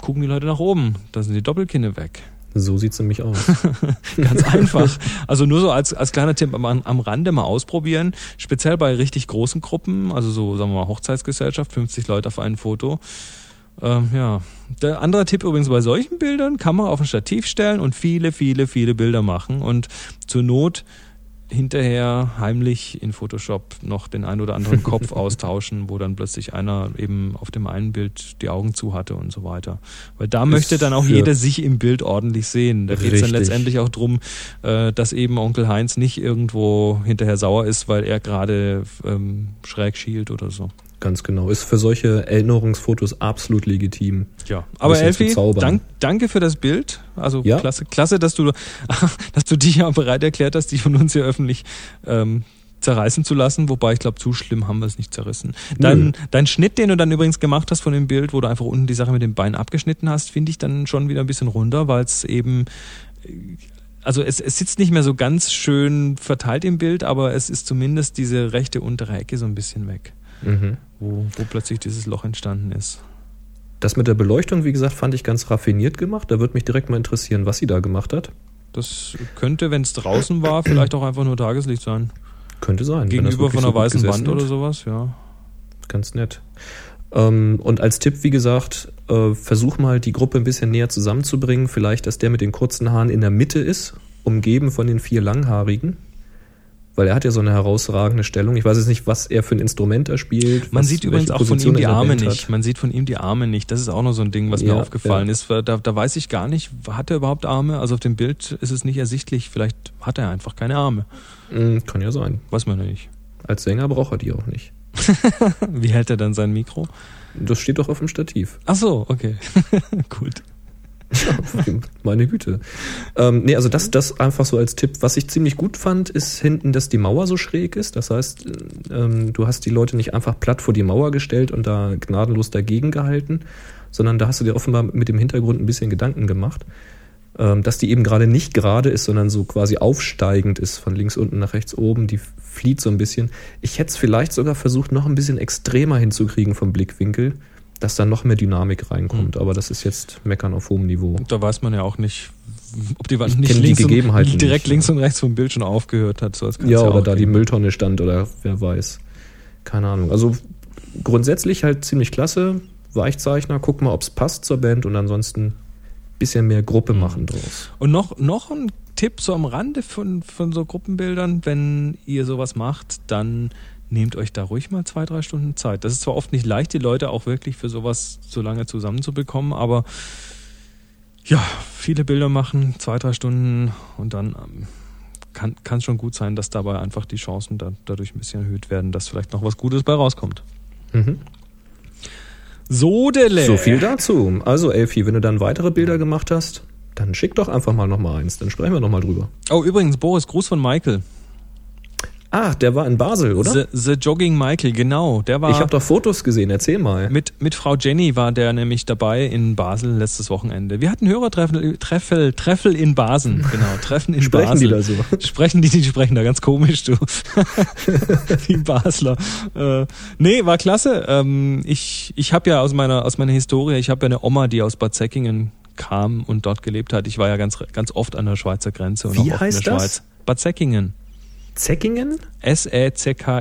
gucken die Leute nach oben. Da sind die Doppelkinne weg. So sieht's nämlich aus. [laughs] Ganz einfach. [laughs] Also nur so als, als kleiner Tipp am, am Rande mal ausprobieren. Speziell bei richtig großen Gruppen, also so, sagen wir mal, Hochzeitsgesellschaft, 50 Leute auf ein Foto Ähm, ja. Der andere Tipp übrigens bei solchen Bildern, Kamera auf ein Stativ stellen und viele, viele, viele Bilder machen und zur Not hinterher heimlich in Photoshop noch den ein oder anderen Kopf [laughs] austauschen, wo dann plötzlich einer eben auf dem einen Bild die Augen zu hatte und so weiter. Weil da möchte dann auch jeder sich im Bild ordentlich sehen. Da geht es dann letztendlich auch drum, äh, dass eben Onkel Heinz nicht irgendwo hinterher sauer ist, weil er gerade ähm, schräg schielt oder so. Ganz genau. Ist für solche Erinnerungsfotos absolut legitim. Ja, aber Elfi, dank, danke für das Bild. Also ja? klasse, klasse, dass du, [laughs] dass du dich ja bereit erklärt hast, dich von uns hier öffentlich ähm, zerreißen zu lassen, wobei ich glaube, zu schlimm haben wir es nicht zerrissen. Dein, dein Schnitt, den du dann übrigens gemacht hast von dem Bild, wo du einfach unten die Sache mit dem Bein abgeschnitten hast, finde ich dann schon wieder ein bisschen runter, weil es eben also es, es sitzt nicht mehr so ganz schön verteilt im Bild, aber es ist zumindest diese rechte untere Ecke so ein bisschen weg mhm. wo, wo plötzlich dieses Loch entstanden ist. Das mit der Beleuchtung, wie gesagt, fand ich ganz raffiniert gemacht. Da würde mich direkt mal interessieren, was sie da gemacht hat. Das könnte, wenn es draußen war, vielleicht auch einfach nur Tageslicht sein. Könnte sein. Gegenüber von einer so weißen Wand oder sowas, ja. Ganz nett. Ähm, und als Tipp, wie gesagt, äh, versuch mal die Gruppe ein bisschen näher zusammenzubringen. Vielleicht, dass der mit den kurzen Haaren in der Mitte ist, umgeben von den vier langhaarigen weil er hat ja so eine herausragende Stellung. Ich weiß jetzt nicht, was er für ein Instrument er spielt. Man sieht übrigens auch Position von ihm die Arme nicht. Man sieht von ihm die Arme nicht. Das ist auch noch so ein Ding, was ja, mir aufgefallen ja. ist. Da, da weiß ich gar nicht, hat er überhaupt Arme? Also auf dem Bild ist es nicht ersichtlich. Vielleicht hat er einfach keine Arme. Mhm, kann ja sein. Weiß man ja nicht. Als Sänger braucht er die auch nicht. [laughs] Wie hält er dann sein Mikro? Das steht doch auf dem Stativ. Ach so, okay. [laughs] Gut. [laughs] Meine Güte. Ähm, nee, also das, das einfach so als Tipp. Was ich ziemlich gut fand, ist hinten, dass die Mauer so schräg ist. Das heißt, ähm, du hast die Leute nicht einfach platt vor die Mauer gestellt und da gnadenlos dagegen gehalten, sondern da hast du dir offenbar mit dem Hintergrund ein bisschen Gedanken gemacht, ähm, dass die eben gerade nicht gerade ist, sondern so quasi aufsteigend ist, von links unten nach rechts oben. Die flieht so ein bisschen. Ich hätte es vielleicht sogar versucht, noch ein bisschen extremer hinzukriegen vom Blickwinkel dass da noch mehr Dynamik reinkommt. Mhm. Aber das ist jetzt Meckern auf hohem Niveau. Da weiß man ja auch nicht, ob die Wand nicht links die und, direkt nicht. links und rechts vom Bild schon aufgehört hat. So, ja, oder da geben. die Mülltonne stand oder wer weiß. Keine Ahnung. Also grundsätzlich halt ziemlich klasse. Weichzeichner, guck mal, ob es passt zur Band und ansonsten bisschen mehr Gruppe mhm. machen draus. Und noch, noch ein Tipp so am Rande von, von so Gruppenbildern, wenn ihr sowas macht, dann nehmt euch da ruhig mal zwei, drei Stunden Zeit. Das ist zwar oft nicht leicht, die Leute auch wirklich für sowas so lange zusammenzubekommen, aber ja, viele Bilder machen, zwei, drei Stunden und dann ähm, kann es schon gut sein, dass dabei einfach die Chancen da, dadurch ein bisschen erhöht werden, dass vielleicht noch was Gutes bei rauskommt. Mhm. So, Dele. So viel dazu. Also, Elfi, wenn du dann weitere Bilder gemacht hast, dann schick doch einfach mal nochmal eins, dann sprechen wir nochmal drüber. Oh, übrigens, Boris, Gruß von Michael. Ah, der war in Basel, oder? The, the Jogging Michael, genau. Der war. Ich habe doch Fotos gesehen. Erzähl mal. Mit mit Frau Jenny war der nämlich dabei in Basel letztes Wochenende. Wir hatten Hörertreffel, Treffel, Treffel in Basen, genau. Treffen in sprechen Basel. Sprechen die da so? Sprechen die, die sprechen da ganz komisch, du. [laughs] die Basler. Äh, nee, war klasse. Ähm, ich ich habe ja aus meiner aus meiner Historie, ich habe ja eine Oma, die aus Bad Säckingen kam und dort gelebt hat. Ich war ja ganz ganz oft an der Schweizer Grenze und Wie auch oft heißt in der das? Schweiz. Bad Säckingen. Säckingen? S-E-C-K-I-N-G-E-N.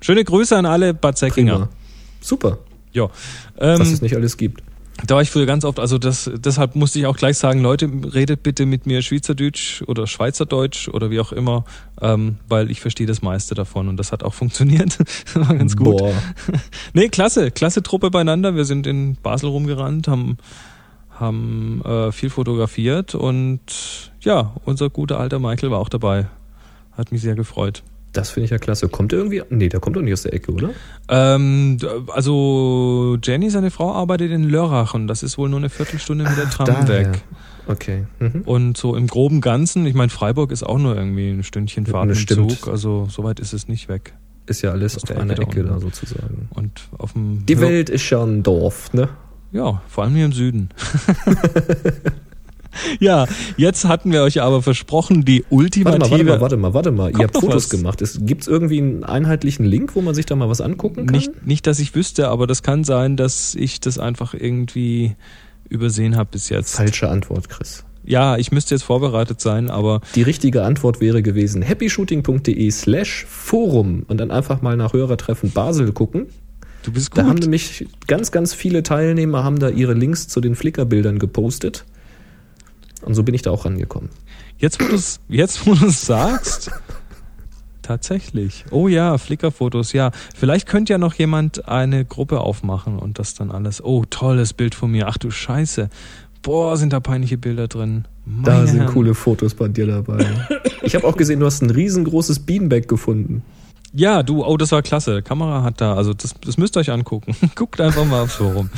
Schöne Grüße an alle Bad Säckinger. Prima. Super. Ja. Ähm, Was es nicht alles gibt. Da war ich früher ganz oft, also das, deshalb musste ich auch gleich sagen, Leute, redet bitte mit mir Schweizerdeutsch oder Schweizerdeutsch oder wie auch immer, ähm, weil ich verstehe das meiste davon und das hat auch [laughs] funktioniert. das war ganz gut. Boah. [laughs] nee, klasse, klasse Truppe beieinander. Wir sind in Basel rumgerannt, haben, haben äh, viel fotografiert und ja, unser guter alter Michael war auch dabei. Hat mich sehr gefreut. Das finde ich ja klasse. Kommt er irgendwie? Nee, der kommt doch nicht aus der Ecke, oder? Ähm, also Jenny, seine Frau, arbeitet in Lörrach und das ist wohl nur eine Viertelstunde mit der Tram daher. weg. Okay. Mhm. Und so im groben Ganzen, ich meine, Freiburg ist auch nur irgendwie ein Stündchen Fahrt im Zug, also so weit ist es nicht weg. Ist ja alles auf einer Ecke, Ecke da sozusagen. Und auf dem Die Welt ist ja ein Dorf, ne? Ja, vor allem hier im Süden. [laughs] ja, jetzt hatten wir euch aber versprochen, die ultimative. Warte mal, warte mal, warte mal. Ihr habt Fotos was. gemacht. Gibt es irgendwie einen einheitlichen Link, wo man sich da mal was angucken kann? Nicht, nicht, dass ich wüsste, aber das kann sein, dass ich das einfach irgendwie übersehen habe bis jetzt. Falsche Antwort, Chris. Ja, ich müsste jetzt vorbereitet sein, aber. Die richtige Antwort wäre gewesen happyshooting.de slash Forum und dann einfach mal nach Hörertreffen Basel gucken. Du bist gut. Da haben nämlich ganz, ganz viele Teilnehmer haben da ihre Links zu den Flickr-Bildern gepostet. Und so bin ich da auch rangekommen. Jetzt, wo du es jetzt, wo du's sagst, tatsächlich. Oh ja, Flickr-Fotos, ja. Vielleicht könnte ja noch jemand eine Gruppe aufmachen und das dann alles. Oh, tolles Bild von mir. Ach du Scheiße. Boah, sind da peinliche Bilder drin. Da Meine sind Herren. coole Fotos bei dir dabei. Ich habe auch gesehen, du hast ein riesengroßes Beanbag gefunden. Ja, du, oh, das war klasse. Kamera hat da, also das, das müsst ihr euch angucken. [laughs] Guckt einfach mal aufs Forum.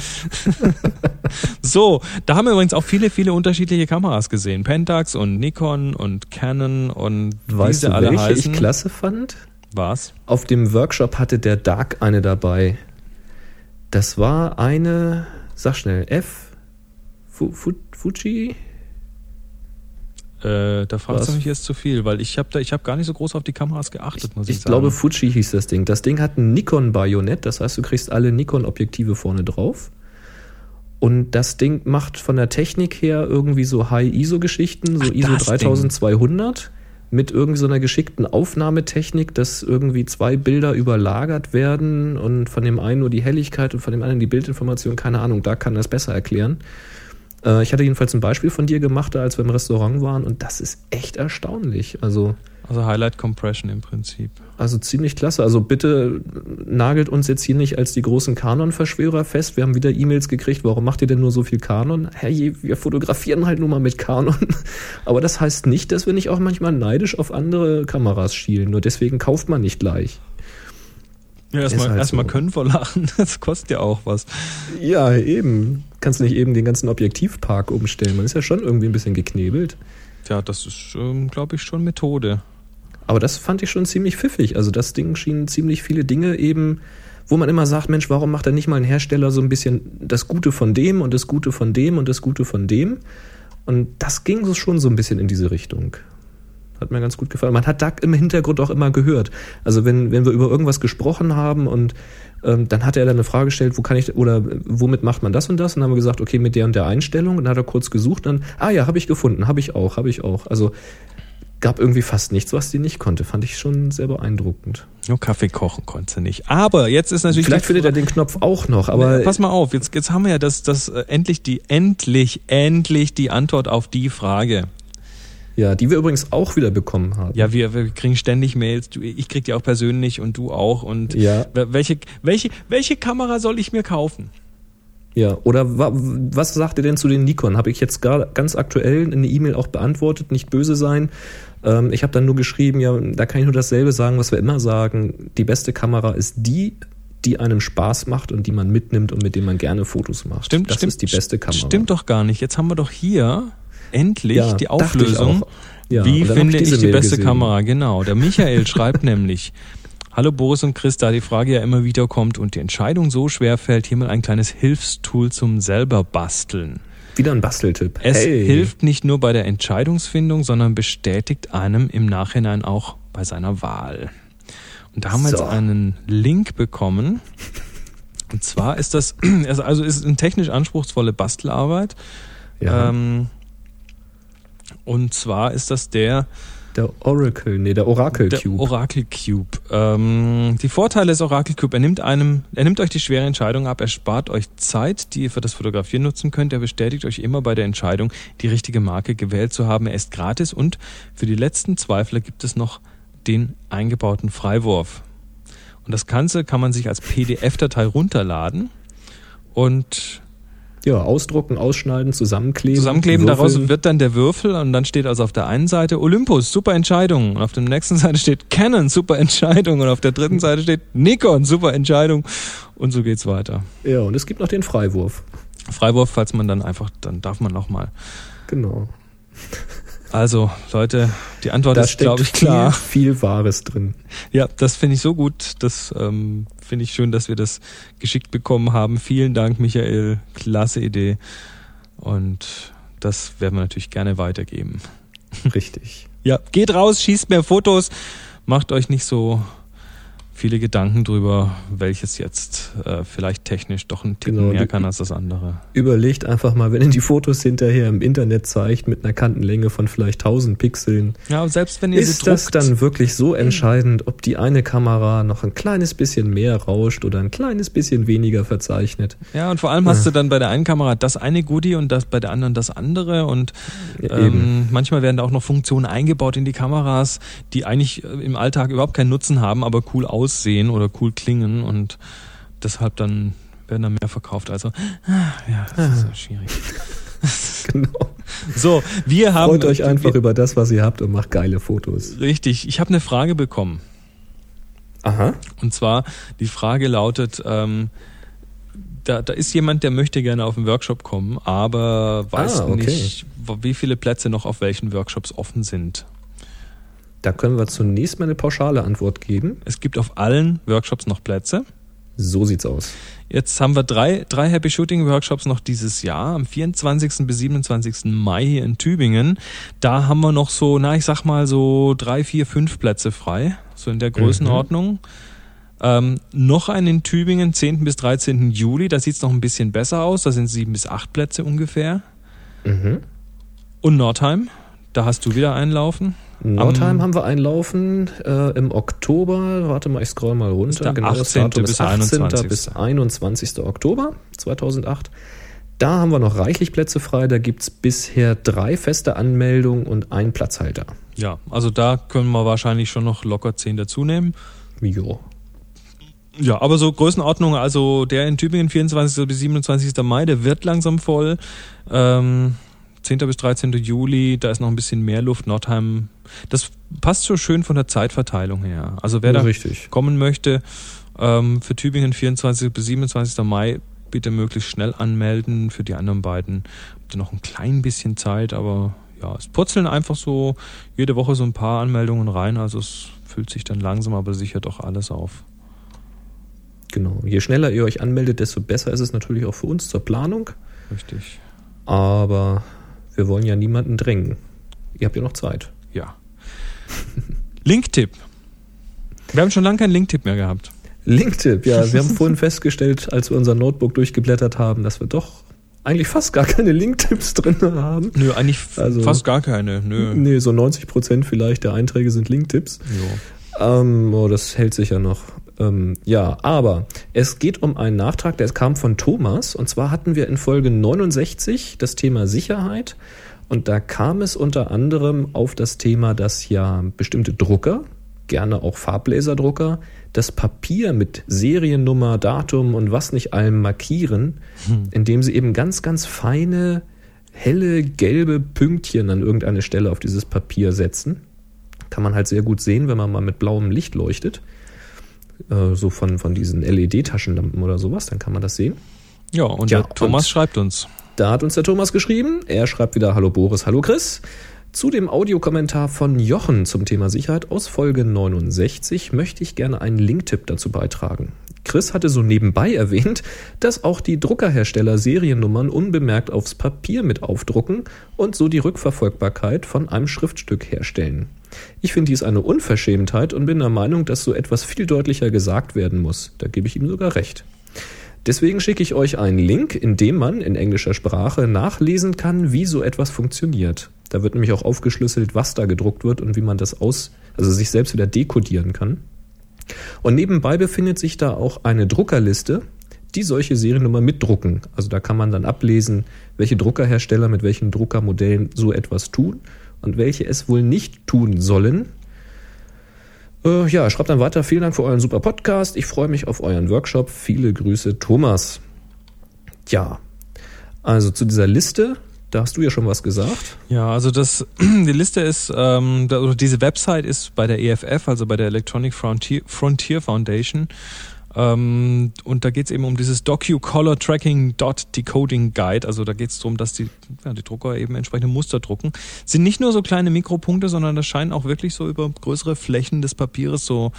[laughs] so, da haben wir übrigens auch viele, viele unterschiedliche Kameras gesehen. Pentax und Nikon und Canon und wie Weißt sie du, alle welche heißen. ich klasse fand? Was? Auf dem Workshop hatte der Dark eine dabei. Das war eine, sag schnell, F. Fu, Fu, Fuji? Äh, da fragst du mich jetzt zu viel, weil ich habe da, ich habe gar nicht so groß auf die Kameras geachtet, muss ich, Ich sagen. glaube, Fuji hieß das Ding. Das Ding hat ein Nikon-Bajonett, das heißt, du kriegst alle Nikon-Objektive vorne drauf. Und das Ding macht von der Technik her irgendwie so High-ISO-Geschichten, so Ach, ISO das 3200 mit irgendwie so einer geschickten Aufnahmetechnik, dass irgendwie zwei Bilder überlagert werden und von dem einen nur die Helligkeit und von dem anderen die Bildinformation, keine Ahnung, da kann das besser erklären. Äh, Ich hatte jedenfalls ein Beispiel von dir gemacht, da als wir im Restaurant waren und das ist echt erstaunlich. Also also Highlight Compression im Prinzip. also ziemlich klasse. Also bitte nagelt uns jetzt hier nicht als die großen Kanon-Verschwörer fest. Wir haben wieder E-Mails gekriegt, warum macht ihr denn nur so viel Kanon? Herrje, wir fotografieren halt nur mal mit Kanon. [laughs] Aber das heißt nicht, dass wir nicht auch manchmal neidisch auf andere Kameras schielen. Nur deswegen kauft man nicht gleich. Ja, erstmal halt erstmal so. können wir lachen, [laughs] das kostet ja auch was. Ja, eben. Kannst du nicht eben den ganzen Objektivpark umstellen? Man ist ja schon irgendwie ein bisschen geknebelt. Tja, das ist, ähm, glaube ich, schon Methode. Aber das fand ich schon ziemlich pfiffig. Also das Ding schien ziemlich viele Dinge eben, wo man immer sagt, Mensch, warum macht da nicht mal ein Hersteller so ein bisschen das Gute von dem und das Gute von dem und das Gute von dem? Und das ging so schon so ein bisschen in diese Richtung. Hat mir ganz gut gefallen. Man hat da im Hintergrund auch immer gehört. Also wenn, wenn wir über irgendwas gesprochen haben und dann hat er dann eine Frage gestellt, wo kann ich oder womit macht man das und das? Und dann haben wir gesagt, okay, mit der und der Einstellung. Und dann hat er kurz gesucht, dann, ah ja, habe ich gefunden, habe ich auch, habe ich auch. Also gab irgendwie fast nichts, was die nicht konnte. Fand ich schon sehr beeindruckend. Nur Kaffee kochen konnte sie nicht. Aber jetzt ist natürlich Vielleicht findet er den Knopf auch noch, aber Pass mal auf, jetzt, jetzt haben wir ja das, das äh, endlich die, endlich, endlich die Antwort auf die Frage. Ja, die wir übrigens auch wieder bekommen haben. Ja, wir, wir kriegen ständig Mails. Du, ich krieg die auch persönlich und du auch. Und Ja. wel- welche, welche, welche Kamera soll ich mir kaufen? Ja, oder wa was sagt ihr denn zu den Nikon? Habe ich jetzt gerade ganz aktuell in eine E-Mail auch beantwortet, nicht böse sein. Ähm, ich habe dann nur geschrieben, ja, da kann ich nur dasselbe sagen, was wir immer sagen. Die beste Kamera ist die, die einem Spaß macht und die man mitnimmt und mit dem man gerne Fotos macht. Stimmt, das stimmt. ist die beste Kamera. Stimmt doch gar nicht. Jetzt haben wir doch hier endlich Ja, die Auflösung. Ja, Wie finde ich ich, die Mail beste gesehen. Kamera? Genau. Der Michael [laughs] schreibt nämlich, Hallo Boris und Chris, da die Frage ja immer wieder kommt und die Entscheidung so schwer fällt, hier mal ein kleines Hilfstool zum selber basteln. Wieder ein Basteltipp. Es hey. hilft nicht nur bei der Entscheidungsfindung, sondern bestätigt einem im Nachhinein auch bei seiner Wahl. Und da haben wir So. jetzt einen Link bekommen. Und zwar ist das, [clears throat] also ist eine technisch anspruchsvolle Bastelarbeit. Ja, Ähm, und zwar ist das der, der Oracle, nee, der Oracle der Cube. Oracle Cube. Ähm, die Vorteile des Oracle Cube, er nimmt einem, er nimmt euch die schwere Entscheidung ab, er spart euch Zeit, die ihr für das Fotografieren nutzen könnt, er bestätigt euch immer bei der Entscheidung, die richtige Marke gewählt zu haben. Er ist gratis und für die letzten Zweifler gibt es noch den eingebauten Freiwurf. Und das Ganze kann man sich als PDF-Datei runterladen und ja, ausdrucken, ausschneiden, zusammenkleben. zusammenkleben. würfeln. Daraus wird dann der Würfel und dann steht also auf der einen Seite Olympus, super Entscheidung. Und auf der nächsten Seite steht Canon, super Entscheidung. Und auf der dritten Seite steht Nikon, super Entscheidung. Und so geht's weiter. Ja, und es gibt noch den Freiwurf. Freiwurf, falls man dann einfach, dann darf man nochmal. Genau. Also, Leute, die Antwort Da ist, glaube ich, klar. viel, viel Wahres drin. Ja, das finde ich so gut. Das ähm, finde ich schön, dass wir das geschickt bekommen haben. Vielen Dank, Michael. Klasse Idee. Und das werden wir natürlich gerne weitergeben. Richtig. Ja, geht raus, schießt mehr Fotos, macht euch nicht so viele Gedanken drüber, welches jetzt äh, vielleicht technisch doch ein Ticken Genau, mehr kann als das andere. Überlegt einfach mal, wenn ihr die Fotos hinterher im Internet zeigt mit einer Kantenlänge von vielleicht 1000 Pixeln, Ja, und selbst wenn ihr ist sie das druckt, dann wirklich so entscheidend, ob die eine Kamera noch ein kleines bisschen mehr rauscht oder ein kleines bisschen weniger verzeichnet? ja, und vor allem hast du dann bei der einen Kamera das eine Goodie und das bei der anderen das andere und Ja, ähm, manchmal werden da auch noch Funktionen eingebaut in die Kameras, die eigentlich äh, im Alltag überhaupt keinen Nutzen haben, aber cool aussehen oder cool klingen und deshalb dann werden da mehr verkauft. Also ah, ja, das ist ja schwierig. [laughs] [laughs] Genau. So, wir haben Freut euch einfach wir, über das, was ihr habt und macht geile Fotos. richtig. Ich habe eine Frage bekommen. Aha. Und zwar, die Frage lautet, ähm, da, da ist jemand, der möchte gerne auf den Workshop kommen, aber weiß Ah, okay. nicht, wie viele Plätze noch auf welchen Workshops offen sind. Da können wir zunächst mal eine pauschale Antwort geben. Es gibt auf allen Workshops noch Plätze. So sieht's aus. Jetzt haben wir drei, drei Happy Shooting Workshops noch dieses Jahr, am 24. bis 27. Mai hier in Tübingen. Da haben wir noch so, na, ich sag mal so drei, vier, fünf Plätze frei, so in der Größenordnung. Ähm, noch einen in Tübingen, 10. bis 13. Juli, da sieht's noch ein bisschen besser aus, da sind sieben bis acht Plätze ungefähr. Mhm. Und Nordheim, da hast du wieder einen laufen. Nordheim Am- haben wir einlaufen äh, im Oktober. Warte mal, ich scroll mal runter. Genau, das 18. Datum bis ist 18. 21.. bis 21. Oktober 2008. Da haben wir noch reichlich Plätze frei. Da gibt's bisher drei feste Anmeldungen und einen Platzhalter. Ja, also da können wir wahrscheinlich schon noch locker zehn dazu nehmen. Jo. Ja, aber so Größenordnung, also der in Tübingen 24. bis 27. Mai, der wird langsam voll. Ähm, 10. bis 13. Juli, da ist noch ein bisschen mehr Luft. Nordheim, das passt so schön von der Zeitverteilung her. Also wer da Richtig. kommen möchte, ähm, für Tübingen 24. bis 27. Mai, bitte möglichst schnell anmelden. Für die anderen beiden habt ihr noch ein klein bisschen Zeit, aber ja, es purzeln einfach so jede Woche so ein paar Anmeldungen rein. Also es füllt sich dann langsam, aber sicher doch alles auf. Genau. Je schneller ihr euch anmeldet, desto besser ist es natürlich auch für uns zur Planung. Richtig. Aber wir wollen ja niemanden drängen. Ihr habt ja noch Zeit. Ja. Linktipp. Wir haben schon lange keinen Linktipp mehr gehabt. Linktipp, ja, wir haben vorhin [laughs] festgestellt, als wir unser Notebook durchgeblättert haben, dass wir doch eigentlich fast gar keine Linktipps drin haben. Nö, eigentlich Also- fast gar keine. Nö. Nee, so 90 Prozent vielleicht der Einträge sind Linktipps. Ähm, oh, das hält sich ja noch. Ähm, ja, aber es geht um einen Nachtrag, der kam von Thomas. Und zwar hatten wir in Folge 69 das Thema Sicherheit. Und da kam es unter anderem auf das Thema, dass ja bestimmte Drucker, gerne auch Farblaserdrucker, das Papier mit Seriennummer, Datum und was nicht allem markieren, indem sie eben ganz, ganz feine, helle, gelbe Pünktchen an irgendeine Stelle auf dieses Papier setzen. Kann man halt sehr gut sehen, wenn man mal mit blauem Licht leuchtet. Äh, so von, von diesen LED-Taschenlampen oder sowas, dann kann man das sehen. Ja, und Ja, der Thomas und- schreibt uns. Da hat uns der Thomas geschrieben. Er schreibt wieder Hallo Boris, Hallo Chris. Zu dem Audiokommentar von Jochen zum Thema Sicherheit aus Folge 69 möchte ich gerne einen Linktipp dazu beitragen. Chris hatte so nebenbei erwähnt, dass auch die Druckerhersteller Seriennummern unbemerkt aufs Papier mit aufdrucken und so die Rückverfolgbarkeit von einem Schriftstück herstellen. Ich finde dies eine Unverschämtheit und bin der Meinung, dass so etwas viel deutlicher gesagt werden muss. Da gebe ich ihm sogar recht. Deswegen schicke ich euch einen Link, in dem man in englischer Sprache nachlesen kann, wie so etwas funktioniert. Da wird nämlich auch aufgeschlüsselt, was da gedruckt wird und wie man das aus, also sich selbst wieder dekodieren kann. Und nebenbei befindet sich da auch eine Druckerliste, die solche Seriennummer mitdrucken. Also da kann man dann ablesen, welche Druckerhersteller mit welchen Druckermodellen so etwas tun und welche es wohl nicht tun sollen. Äh, ja, schreibt dann weiter. Vielen Dank für euren super Podcast. Ich freue mich auf euren Workshop. Viele Grüße, Thomas. Ja, also zu dieser Liste, da hast du ja schon was gesagt. Ja, also das, [clears throat] die Liste ist, ähm, diese Website ist bei der EFF, also bei der Electronic Frontier, Frontier Foundation. Ähm, und da geht's eben um dieses Docu-Color Tracking Dot Decoding Guide. Also da geht's darum, dass die, ja, die Drucker eben entsprechende Muster drucken. Sind nicht nur so kleine Mikropunkte, sondern das scheinen auch wirklich so über größere Flächen des Papieres so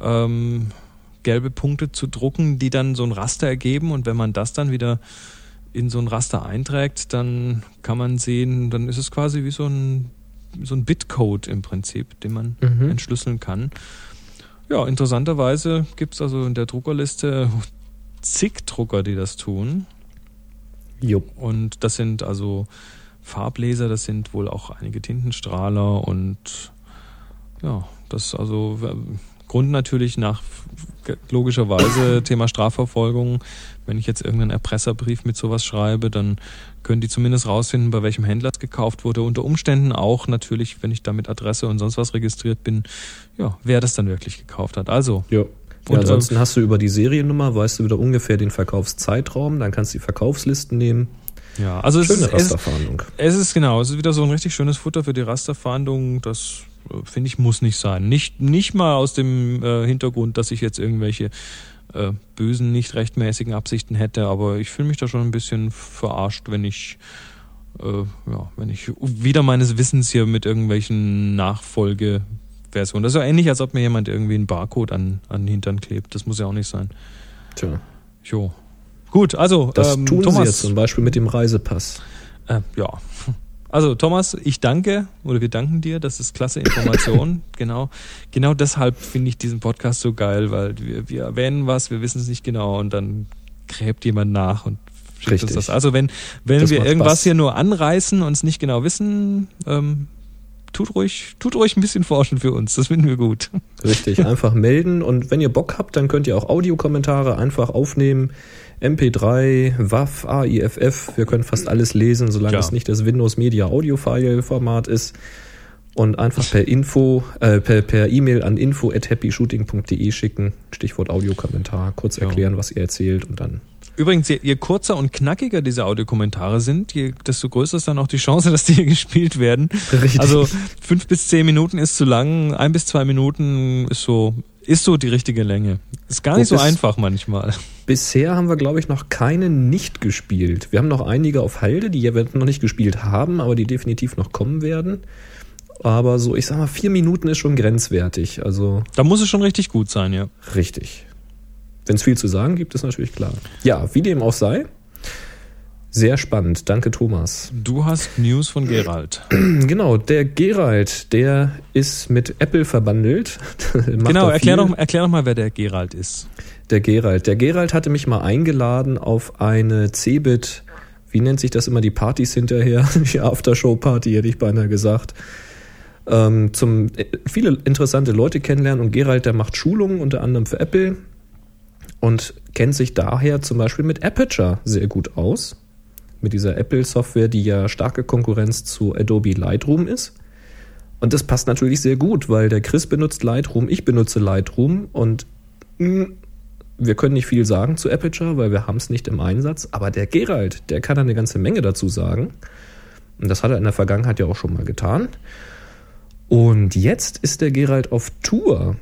ähm, gelbe Punkte zu drucken, die dann so ein Raster ergeben. Und wenn man das dann wieder in so ein Raster einträgt, dann kann man sehen, dann ist es quasi wie so ein, so ein Bitcode im Prinzip, den man Mhm. entschlüsseln kann. Ja, interessanterweise gibt es also in der Druckerliste zig Drucker, die das tun. Jupp. Und das sind also Farbleser, das sind wohl auch einige Tintenstrahler und ja, das also Grund natürlich nach logischerweise Thema Strafverfolgung. Wenn ich jetzt irgendeinen Erpresserbrief mit sowas schreibe, dann können die zumindest rausfinden, bei welchem Händler es gekauft wurde. Unter Umständen auch natürlich, wenn ich da mit Adresse und sonst was registriert bin, ja, wer das dann wirklich gekauft hat. Also. Ja. Und, ja, ansonsten hast du über die Seriennummer, weißt du wieder ungefähr den Verkaufszeitraum, dann kannst du die Verkaufslisten nehmen. Ja, also es Schöne ist, es, Rasterfahndung. es ist genau, es ist wieder so ein richtig schönes Futter für die Rasterfahndung. Das finde ich muss nicht sein. Nicht nicht mal aus dem äh, Hintergrund, dass ich jetzt irgendwelche äh, bösen, nicht rechtmäßigen Absichten hätte, aber ich fühle mich da schon ein bisschen verarscht, wenn ich äh, ja, wenn ich wieder meines Wissens hier mit irgendwelchen Nachfolgeversionen. Das ist ja ähnlich, als ob mir jemand irgendwie einen Barcode an, an den Hintern klebt. Das muss ja auch nicht sein. Tja, Jo. Gut, also das ähm, tun Thomas, sie jetzt zum Beispiel mit dem Reisepass. Äh, ja. Also Thomas, ich danke oder wir danken dir, das ist klasse Information. [coughs] genau, genau deshalb finde ich diesen Podcast so geil, weil wir, wir erwähnen was, wir wissen es nicht genau und dann gräbt jemand nach und schickt uns das. Also wenn wenn Das wir irgendwas Spaß. hier nur anreißen und es nicht genau wissen, ähm, tut ruhig, tut ruhig ein bisschen forschen für uns. Das finden wir gut. Richtig, einfach melden und wenn ihr Bock habt, dann könnt ihr auch Audiokommentare einfach aufnehmen. MP3, WAV, AIFF, wir können fast alles lesen, solange Ja. es nicht das Windows Media Audio File Format ist. Und einfach per Info, äh, per per E-Mail an info at happyshooting.de schicken. Stichwort Audiokommentar, kurz Ja. erklären, was ihr erzählt und dann. Übrigens, je, je kurzer und knackiger diese Audiokommentare sind, je, desto größer ist dann auch die Chance, [laughs] dass die hier gespielt werden. Richtig. Also fünf bis zehn Minuten ist zu lang, ein bis zwei Minuten ist so, ist so die richtige Länge. Ist gar nicht so einfach manchmal. Bisher haben wir, glaube ich, noch keine nicht gespielt. Wir haben noch einige auf Halde, die wir noch nicht gespielt haben, aber die definitiv noch kommen werden. Aber so, ich sag mal, vier Minuten ist schon grenzwertig. Also Da muss es schon richtig gut sein, ja. richtig. Wenn es viel zu sagen gibt, ist natürlich klar. Ja, wie dem auch sei. Sehr spannend. Danke, Thomas. Du hast News von Gerald. [clears throat] Genau, der Gerald, der ist mit Apple verbandelt. [laughs] Genau, erklär doch, erklär doch mal, wer der Gerald ist. Der Gerald. Der Gerald hatte mich mal eingeladen auf eine Cebit, wie nennt sich das immer, die Partys hinterher? [laughs] Die Aftershow-Party, hätte ich beinahe gesagt. Ähm, zum äh, viele interessante Leute kennenlernen und Gerald, der macht Schulungen unter anderem für Apple und kennt sich daher zum Beispiel mit Aperture sehr gut aus. Mit dieser Apple-Software, die ja starke Konkurrenz zu Adobe Lightroom ist. Und das passt natürlich sehr gut, weil der Chris benutzt Lightroom, ich benutze Lightroom und mh, wir können nicht viel sagen zu Aperture, weil wir haben es nicht im Einsatz. Aber der Gerald, der kann eine ganze Menge dazu sagen. Und das hat er in der Vergangenheit ja auch schon mal getan. Und jetzt ist der Gerald auf Tour.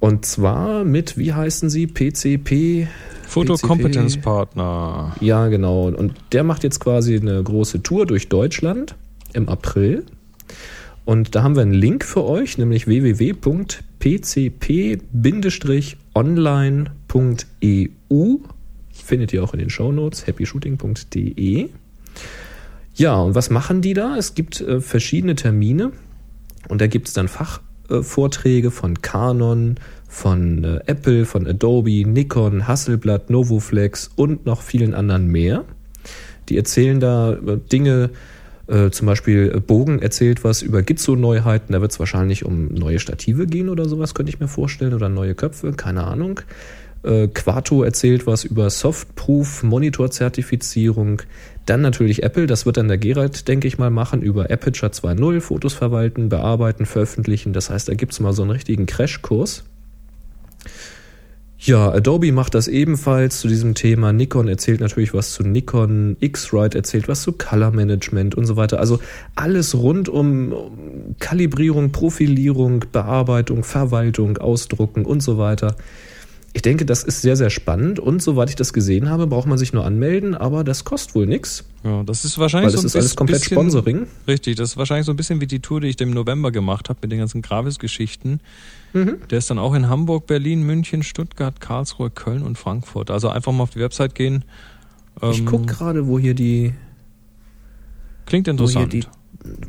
Und zwar mit, wie heißen sie, PCP? Fotokompetenzpartner. Ja, genau. Und der macht jetzt quasi eine große Tour durch Deutschland im April. Und da haben wir einen Link für euch, nämlich www.pcp-online.eu. Findet ihr auch in den Shownotes, happyshooting.de. Ja, und was machen die da? Es gibt äh, verschiedene Termine und da gibt es dann Fachvorträge von Canon, von äh, Apple, von Adobe, Nikon, Hasselblad, Novoflex und noch vielen anderen mehr. Die erzählen da äh, Dinge, äh, zum Beispiel äh, Bogen erzählt was über Gizzo-Neuheiten. Da wird es wahrscheinlich um neue Stative gehen oder sowas, könnte ich mir vorstellen, oder neue Köpfe, keine Ahnung. Äh, Quato erzählt was über Softproof, Monitor-Zertifizierung. Dann natürlich Apple, das wird dann der Gerald, denke ich mal, machen, über Aperture 2.0, Fotos verwalten, bearbeiten, veröffentlichen. Das heißt, da gibt es mal so einen richtigen Crashkurs. Ja, Adobe macht das ebenfalls zu diesem Thema. Nikon erzählt natürlich was zu Nikon, X-Rite erzählt was zu Color Management und so weiter. Also alles rund um um Kalibrierung, Profilierung, Bearbeitung, Verwaltung, Ausdrucken und so weiter. Ich denke, das ist sehr, sehr spannend und soweit ich das gesehen habe, braucht man sich nur anmelden, aber das kostet wohl nichts, Ja, das ist weil wahrscheinlich das so ein ist alles komplett bisschen, Sponsoring. Richtig, das ist wahrscheinlich so ein bisschen wie die Tour, die ich im November gemacht habe mit den ganzen Gravis-Geschichten. Mhm. Der ist dann auch in Hamburg, Berlin, München, Stuttgart, Karlsruhe, Köln und Frankfurt. Also einfach mal auf die Website gehen. Ich Ähm, gucke gerade, wo hier die Klingt wo hier interessant. die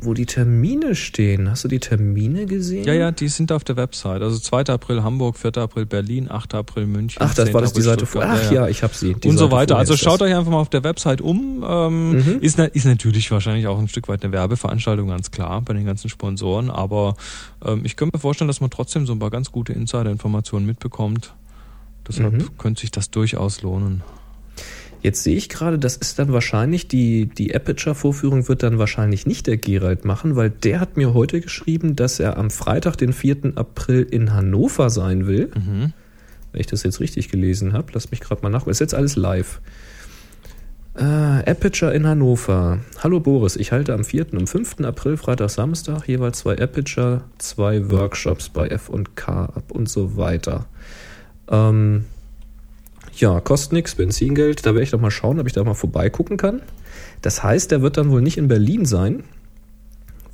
wo die Termine stehen. Hast du die Termine gesehen? Ja, ja, die sind auf der Website. Also 2. April Hamburg, 4. April Berlin, 8. April München. Ach, das 10. war das die Seite vor. Ach ja, ich habe sie. Und so weiter. Also schaut euch einfach mal auf der Website um. Ähm, Mhm. ist, ist natürlich wahrscheinlich auch ein Stück weit eine Werbeveranstaltung, ganz klar, bei den ganzen Sponsoren. Aber ähm, ich könnte mir vorstellen, dass man trotzdem so ein paar ganz gute Insider-Informationen mitbekommt. Deshalb Mhm. könnte sich das durchaus lohnen. Jetzt sehe ich gerade, das ist dann wahrscheinlich, die, die Aperture-Vorführung wird dann wahrscheinlich nicht der Gerald machen, weil der hat mir heute geschrieben, dass er am Freitag, den 4. April in Hannover sein will. Mhm. Wenn ich das jetzt richtig gelesen habe, lass mich gerade mal nach. Ist jetzt alles live. Äh, Aperture in Hannover. Hallo Boris, ich halte am 4. und 5. April, Freitag, Samstag jeweils zwei Aperture, zwei Workshops bei F&K ab und so weiter. Ähm, ja, kostet nichts, Benzingeld. Da werde ich doch mal schauen, ob ich da mal vorbeigucken kann. Das heißt, der wird dann wohl nicht in Berlin sein,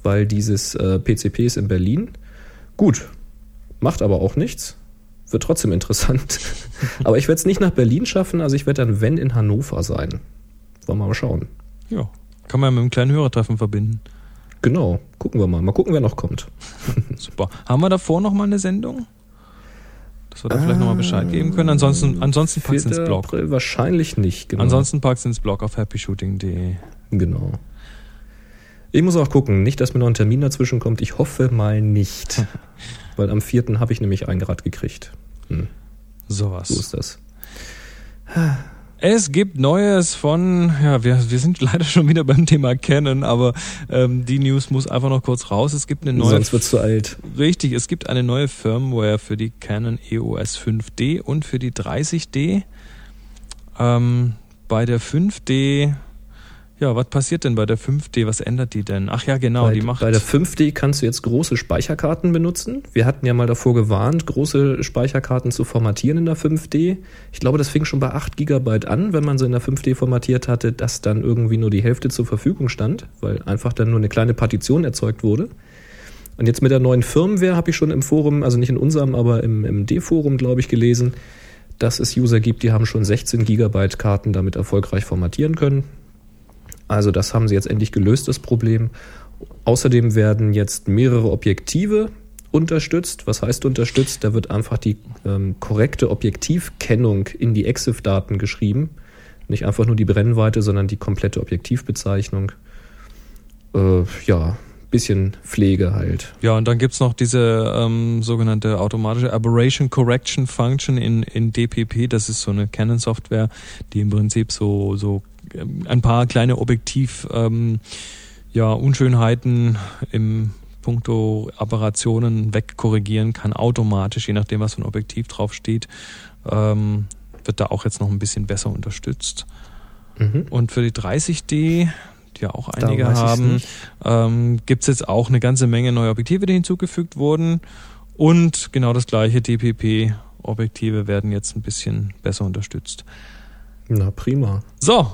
weil dieses äh, PCP ist in Berlin. Gut, macht aber auch nichts. Wird trotzdem [laughs] interessant. aber ich werde es nicht nach Berlin schaffen, also ich werde dann, wenn, in Hannover sein. Wollen wir mal schauen. Ja, kann man ja mit einem kleinen Hörertreffen verbinden. Genau, gucken wir mal. Mal gucken, wer noch kommt. [laughs] Super. Haben wir davor noch mal eine Sendung? Dass wir da vielleicht noch mal Bescheid geben können. Ansonsten, ansonsten pack's 4. ins Blog. April wahrscheinlich nicht, genau. Ansonsten pack's ins Blog auf happyshooting.de. Genau. Ich muss auch gucken, nicht, dass mir noch ein Termin dazwischen kommt. Ich hoffe mal nicht. [laughs] Weil am 4. habe ich nämlich ein Grad gekriegt. Hm, Sowas. so ist das. Es gibt Neues von, ja, wir, wir sind leider schon wieder beim Thema Canon, aber ähm, die News muss einfach noch kurz raus. Es gibt eine neue, Sonst wird's zu alt. richtig, es gibt eine neue Firmware für die Canon EOS 5D und für die 30D. Ähm, bei der 5D, ja, was passiert denn bei der 5D? Was ändert die denn? Ach ja, genau, bei, die macht. bei der 5D kannst du jetzt große Speicherkarten benutzen. Wir hatten ja mal davor gewarnt, große Speicherkarten zu formatieren in der 5D. Ich glaube, das fing schon bei 8 GB an, wenn man sie in der 5D formatiert hatte, dass dann irgendwie nur die Hälfte zur Verfügung stand, weil einfach dann nur eine kleine Partition erzeugt wurde. Und jetzt mit der neuen Firmware habe ich schon im Forum, also nicht in unserem, aber im, im D-Forum, glaube ich, gelesen, dass es User gibt, die haben schon 16 GB Karten damit erfolgreich formatieren können. Also das haben sie jetzt endlich gelöst, das Problem. Außerdem werden jetzt mehrere Objektive unterstützt. Was heißt unterstützt? Da wird einfach die ähm, korrekte Objektivkennung in die EXIF-Daten geschrieben. Nicht einfach nur die Brennweite, sondern die komplette Objektivbezeichnung. Äh, ja, bisschen Pflege halt. Ja, und dann gibt's noch diese ähm, sogenannte automatische Aberration Correction Function in, in DPP. Das ist so eine Canon-Software, die im Prinzip so, so ein paar kleine Objektiv ähm, ja, Unschönheiten im Punkto Aberrationen wegkorrigieren kann, automatisch, je nachdem, was für ein Objektiv drauf steht. Ähm, wird da auch jetzt noch ein bisschen besser unterstützt. Mhm. Und für die 30D, die ja auch einige haben, ähm, gibt es jetzt auch eine ganze Menge neue Objektive, die hinzugefügt wurden. Und genau das gleiche DPP-Objektive werden jetzt ein bisschen besser unterstützt. Na prima. So,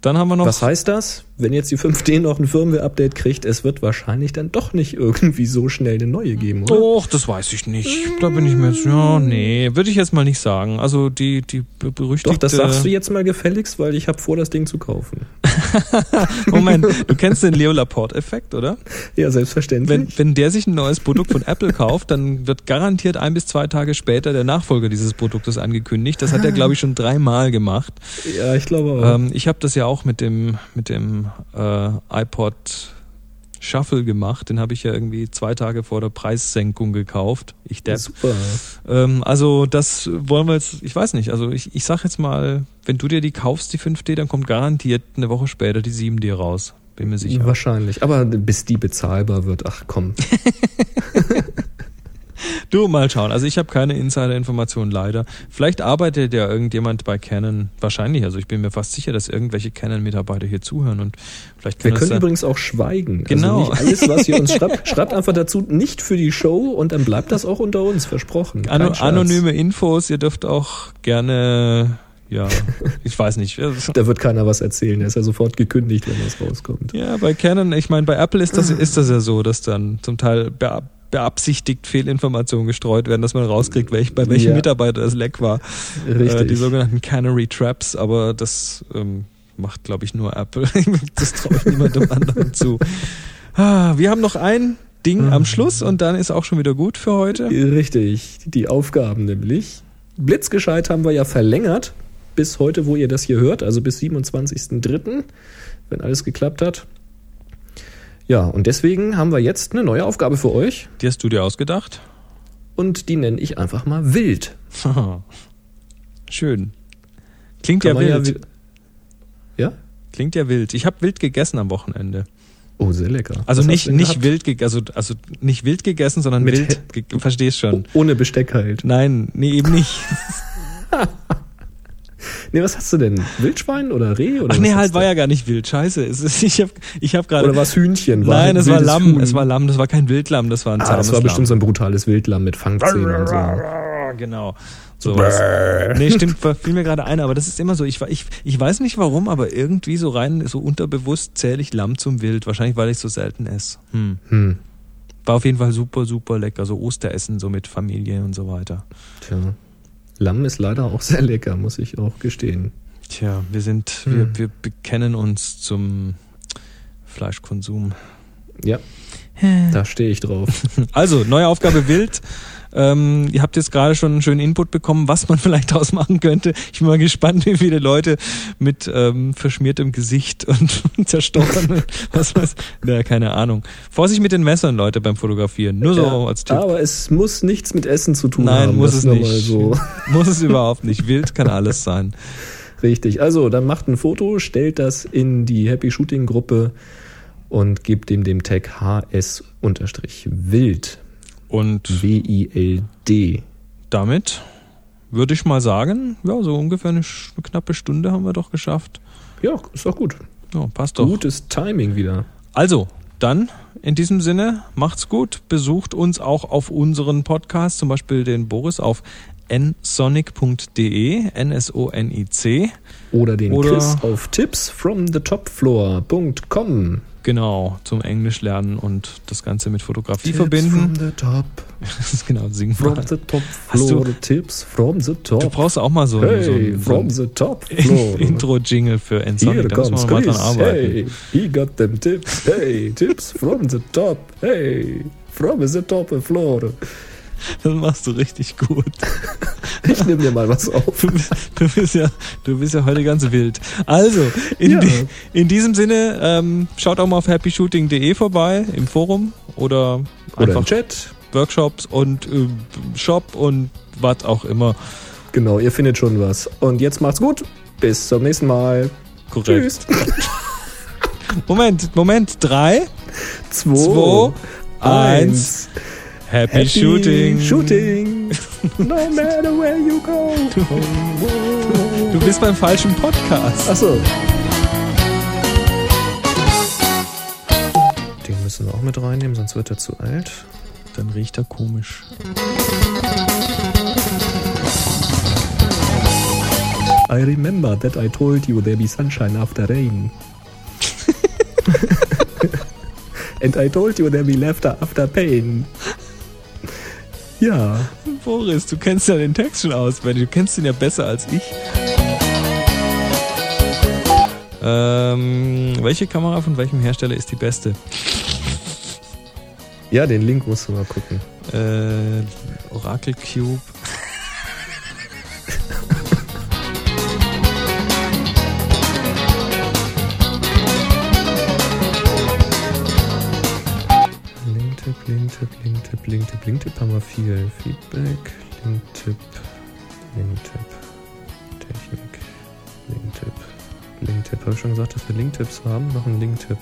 dann haben wir noch. Was heißt das? Wenn jetzt die 5D noch ein Firmware-Update kriegt, es wird wahrscheinlich dann doch nicht irgendwie so schnell eine neue geben, oder? Och, das weiß ich nicht. Da bin ich mir jetzt, ja, nee, würde ich jetzt mal nicht sagen. Also die, die be- berüchtigte... Doch, das sagst du jetzt mal gefälligst, weil ich habe vor, das Ding zu kaufen. [laughs] Moment, du kennst den Leo Laporte-Effekt, oder? Ja, selbstverständlich. Wenn, wenn der sich ein neues Produkt von Apple kauft, dann wird garantiert ein bis zwei Tage später der Nachfolger dieses Produktes angekündigt. Das hat er, glaube ich, schon dreimal gemacht. ja, ich glaube auch. Ähm, ich habe das ja auch mit dem, mit dem äh, iPod Shuffle gemacht. Den habe ich ja irgendwie zwei Tage vor der Preissenkung gekauft. Ich depp. Super. Ähm, also das wollen wir jetzt, ich weiß nicht, also ich, ich sag jetzt mal, wenn du dir die kaufst, die 5D, dann kommt garantiert eine Woche später die 7D raus. Bin mir sicher. Wahrscheinlich. Aber bis die bezahlbar wird, ach komm. [laughs] Du, mal schauen. Also ich habe keine Insider-Informationen leider. Vielleicht arbeitet ja irgendjemand bei Canon, wahrscheinlich, also ich bin mir fast sicher, dass irgendwelche Canon-Mitarbeiter hier zuhören und vielleicht Wir können können das übrigens auch schweigen. Genau. Also nicht alles, was ihr uns [laughs] schreibt, schreibt einfach dazu nicht für die Show und dann bleibt das auch unter uns, versprochen. Scherz. anonyme Infos, ihr dürft auch gerne, ja, [laughs] ich weiß nicht. Da wird keiner was erzählen. Er ist ja sofort gekündigt, wenn das rauskommt. Ja, bei Canon, ich meine, bei Apple ist das, ist das ja so, dass dann zum Teil beabsichtigt Fehlinformationen gestreut werden, dass man rauskriegt, welch, bei welchem Ja. Mitarbeiter das Leck war. Richtig. Äh, die sogenannten Canary Traps, aber das, ähm, macht, glaube ich, nur Apple. [laughs] das traue ich niemandem [laughs] anderen zu. Ah, wir haben noch ein Ding am Schluss und dann ist auch schon wieder gut für heute. Richtig, die Aufgaben nämlich. Blitzgescheit haben wir ja verlängert bis heute, wo ihr das hier hört, also bis 27.03., wenn alles geklappt hat. Ja, und deswegen haben wir jetzt eine neue Aufgabe für euch Die hast du dir ausgedacht? und die nenne ich einfach mal wild. [laughs] Schön. Klingt Kann ja wild. wi- Ja? Klingt ja wild. Ich habe wild gegessen am Wochenende. Oh, sehr lecker. Also Was nicht, nicht wild ge also, also nicht wild gegessen, sondern Mit wild. Ge verstehst schon. Oh, ohne Besteck halt. Nein, nee, eben nicht. [laughs] Nee, was hast du denn? Wildschwein oder Reh? Oder Ach nee, halt war ja gar nicht wild. Scheiße. Es ist, [laughs] ich habe ich hab gerade. Oder war es Hühnchen? War Nein, halt es war Lamm. Huhn. Es war Lamm. Das war kein Wildlamm. Das war ein Ah, das war zahmes bestimmt so Lamm. ein brutales Wildlamm mit Fangzähnen und so. Genau. Sowas. Nee, stimmt, fiel mir gerade ein, aber das ist immer so. Ich, ich, ich weiß nicht warum, aber irgendwie so rein, so unterbewusst zähle ich Lamm zum Wild. Wahrscheinlich, weil ich so selten esse. Hm. Hm, War auf jeden Fall super, super lecker. So Osteressen, so mit Familie und so weiter. tja. Lamm ist leider auch sehr lecker, muss ich auch gestehen. Tja, wir sind, Hm. wir, wir bekennen uns zum Fleischkonsum. Ja, da stehe ich drauf. [laughs] Also, neue Aufgabe Wild. [laughs] Ähm, ihr habt jetzt gerade schon einen schönen Input bekommen, was man [laughs] vielleicht daraus machen könnte. Ich bin mal gespannt, wie viele Leute mit ähm, verschmiertem Gesicht und [laughs] zerstochenen, [laughs] was weiß, na, keine Ahnung. Vorsicht mit den Messern, Leute, beim Fotografieren. Nur so Ja, als Tipp. Aber es muss nichts mit Essen zu tun Nein, haben. muss das es nicht. So. Muss es überhaupt nicht. Wild kann alles sein. Richtig. Also, dann macht ein Foto, stellt das in die Happy Shooting Gruppe und gebt dem den Tag HS-Wild. Und W-I-L-D. damit würde ich mal sagen, ja, so ungefähr eine, eine knappe Stunde haben wir doch geschafft. Ja, ist doch gut. Ja, passt doch. Gutes Timing wieder. Also, dann in diesem Sinne, macht's gut. Besucht uns auch auf unseren Podcast, zum Beispiel den Boris auf nsonic.de, N-S-O-N-I-C. Oder den Oder- Chris auf tipsfromthetopfloor.com. Genau, zum Englisch lernen und das Ganze mit Fotografie Tips verbinden. From the top, [laughs] Das ist genau, singen from mal. the top Hast du- floor. Tips from the top. Du brauchst auch mal so ein, so hey, ein, so from ein the top [laughs] floor. Intro-Jingle für Nsonic. Da müssen comes wir mal dran arbeiten. Hey, he got them tips. Hey, [laughs] tips from the top. Hey, from the top floor. [laughs] Das machst du richtig gut. [laughs] Ich nehme dir mal was auf. Du bist, du bist, ja, du bist ja heute ganz wild. Also, in, Ja. die, in diesem Sinne, ähm, schaut auch mal auf happyshooting.de vorbei im Forum oder Oder im einfach Chat. Workshops und äh, Shop und was auch immer. Genau, ihr findet schon was. Und jetzt macht's gut. Bis zum nächsten Mal. Korrekt. Tschüss. [laughs] Moment, Moment. Drei, Zwei, zwei, eins. eins. Happy, Shooting. Shooting. [laughs] No matter where you go. Du bist beim falschen Podcast. Achso. Den müssen wir auch mit reinnehmen, sonst wird er zu alt. Dann riecht er komisch. I remember that I told you there be sunshine after rain. [laughs] And I told you there be laughter after pain. Ja, Boris, du kennst ja den Text schon auswendig. Du kennst ihn ja besser als ich. Ähm, welche Kamera von welchem Hersteller ist die beste? ja, den Link musst du mal gucken. Äh, Oracle Cube. Linktipp, Linktipp, Linktipp, Linktipp, Linktipp haben wir viel. Feedback, Linktipp, Linktipp, Technik, Linktipp, Linktipp. Habe ich schon gesagt, dass wir Linktipps haben? Noch ein Linktipp.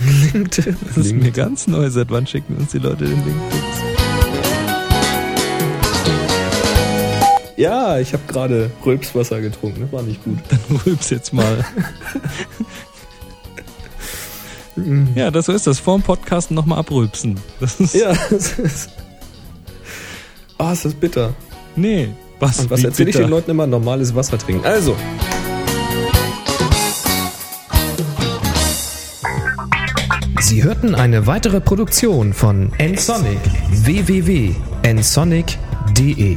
[laughs] Linktipp, Das ist mir ganz neu. Seit wann schicken uns die Leute den Link? Ja, ich habe gerade Rülpswasser getrunken. Das war nicht gut. Dann rülps jetzt mal. [laughs] ja, das so ist das. Vorm Podcast nochmal abrülpsen. Das ist, Ja, [laughs] das ist. Ah, ist das bitter. Nee. Was, Und was erzähle ich den Leuten immer? Normales Wasser trinken. Also. Sie hörten eine weitere Produktion von nsonic www.nsonic.de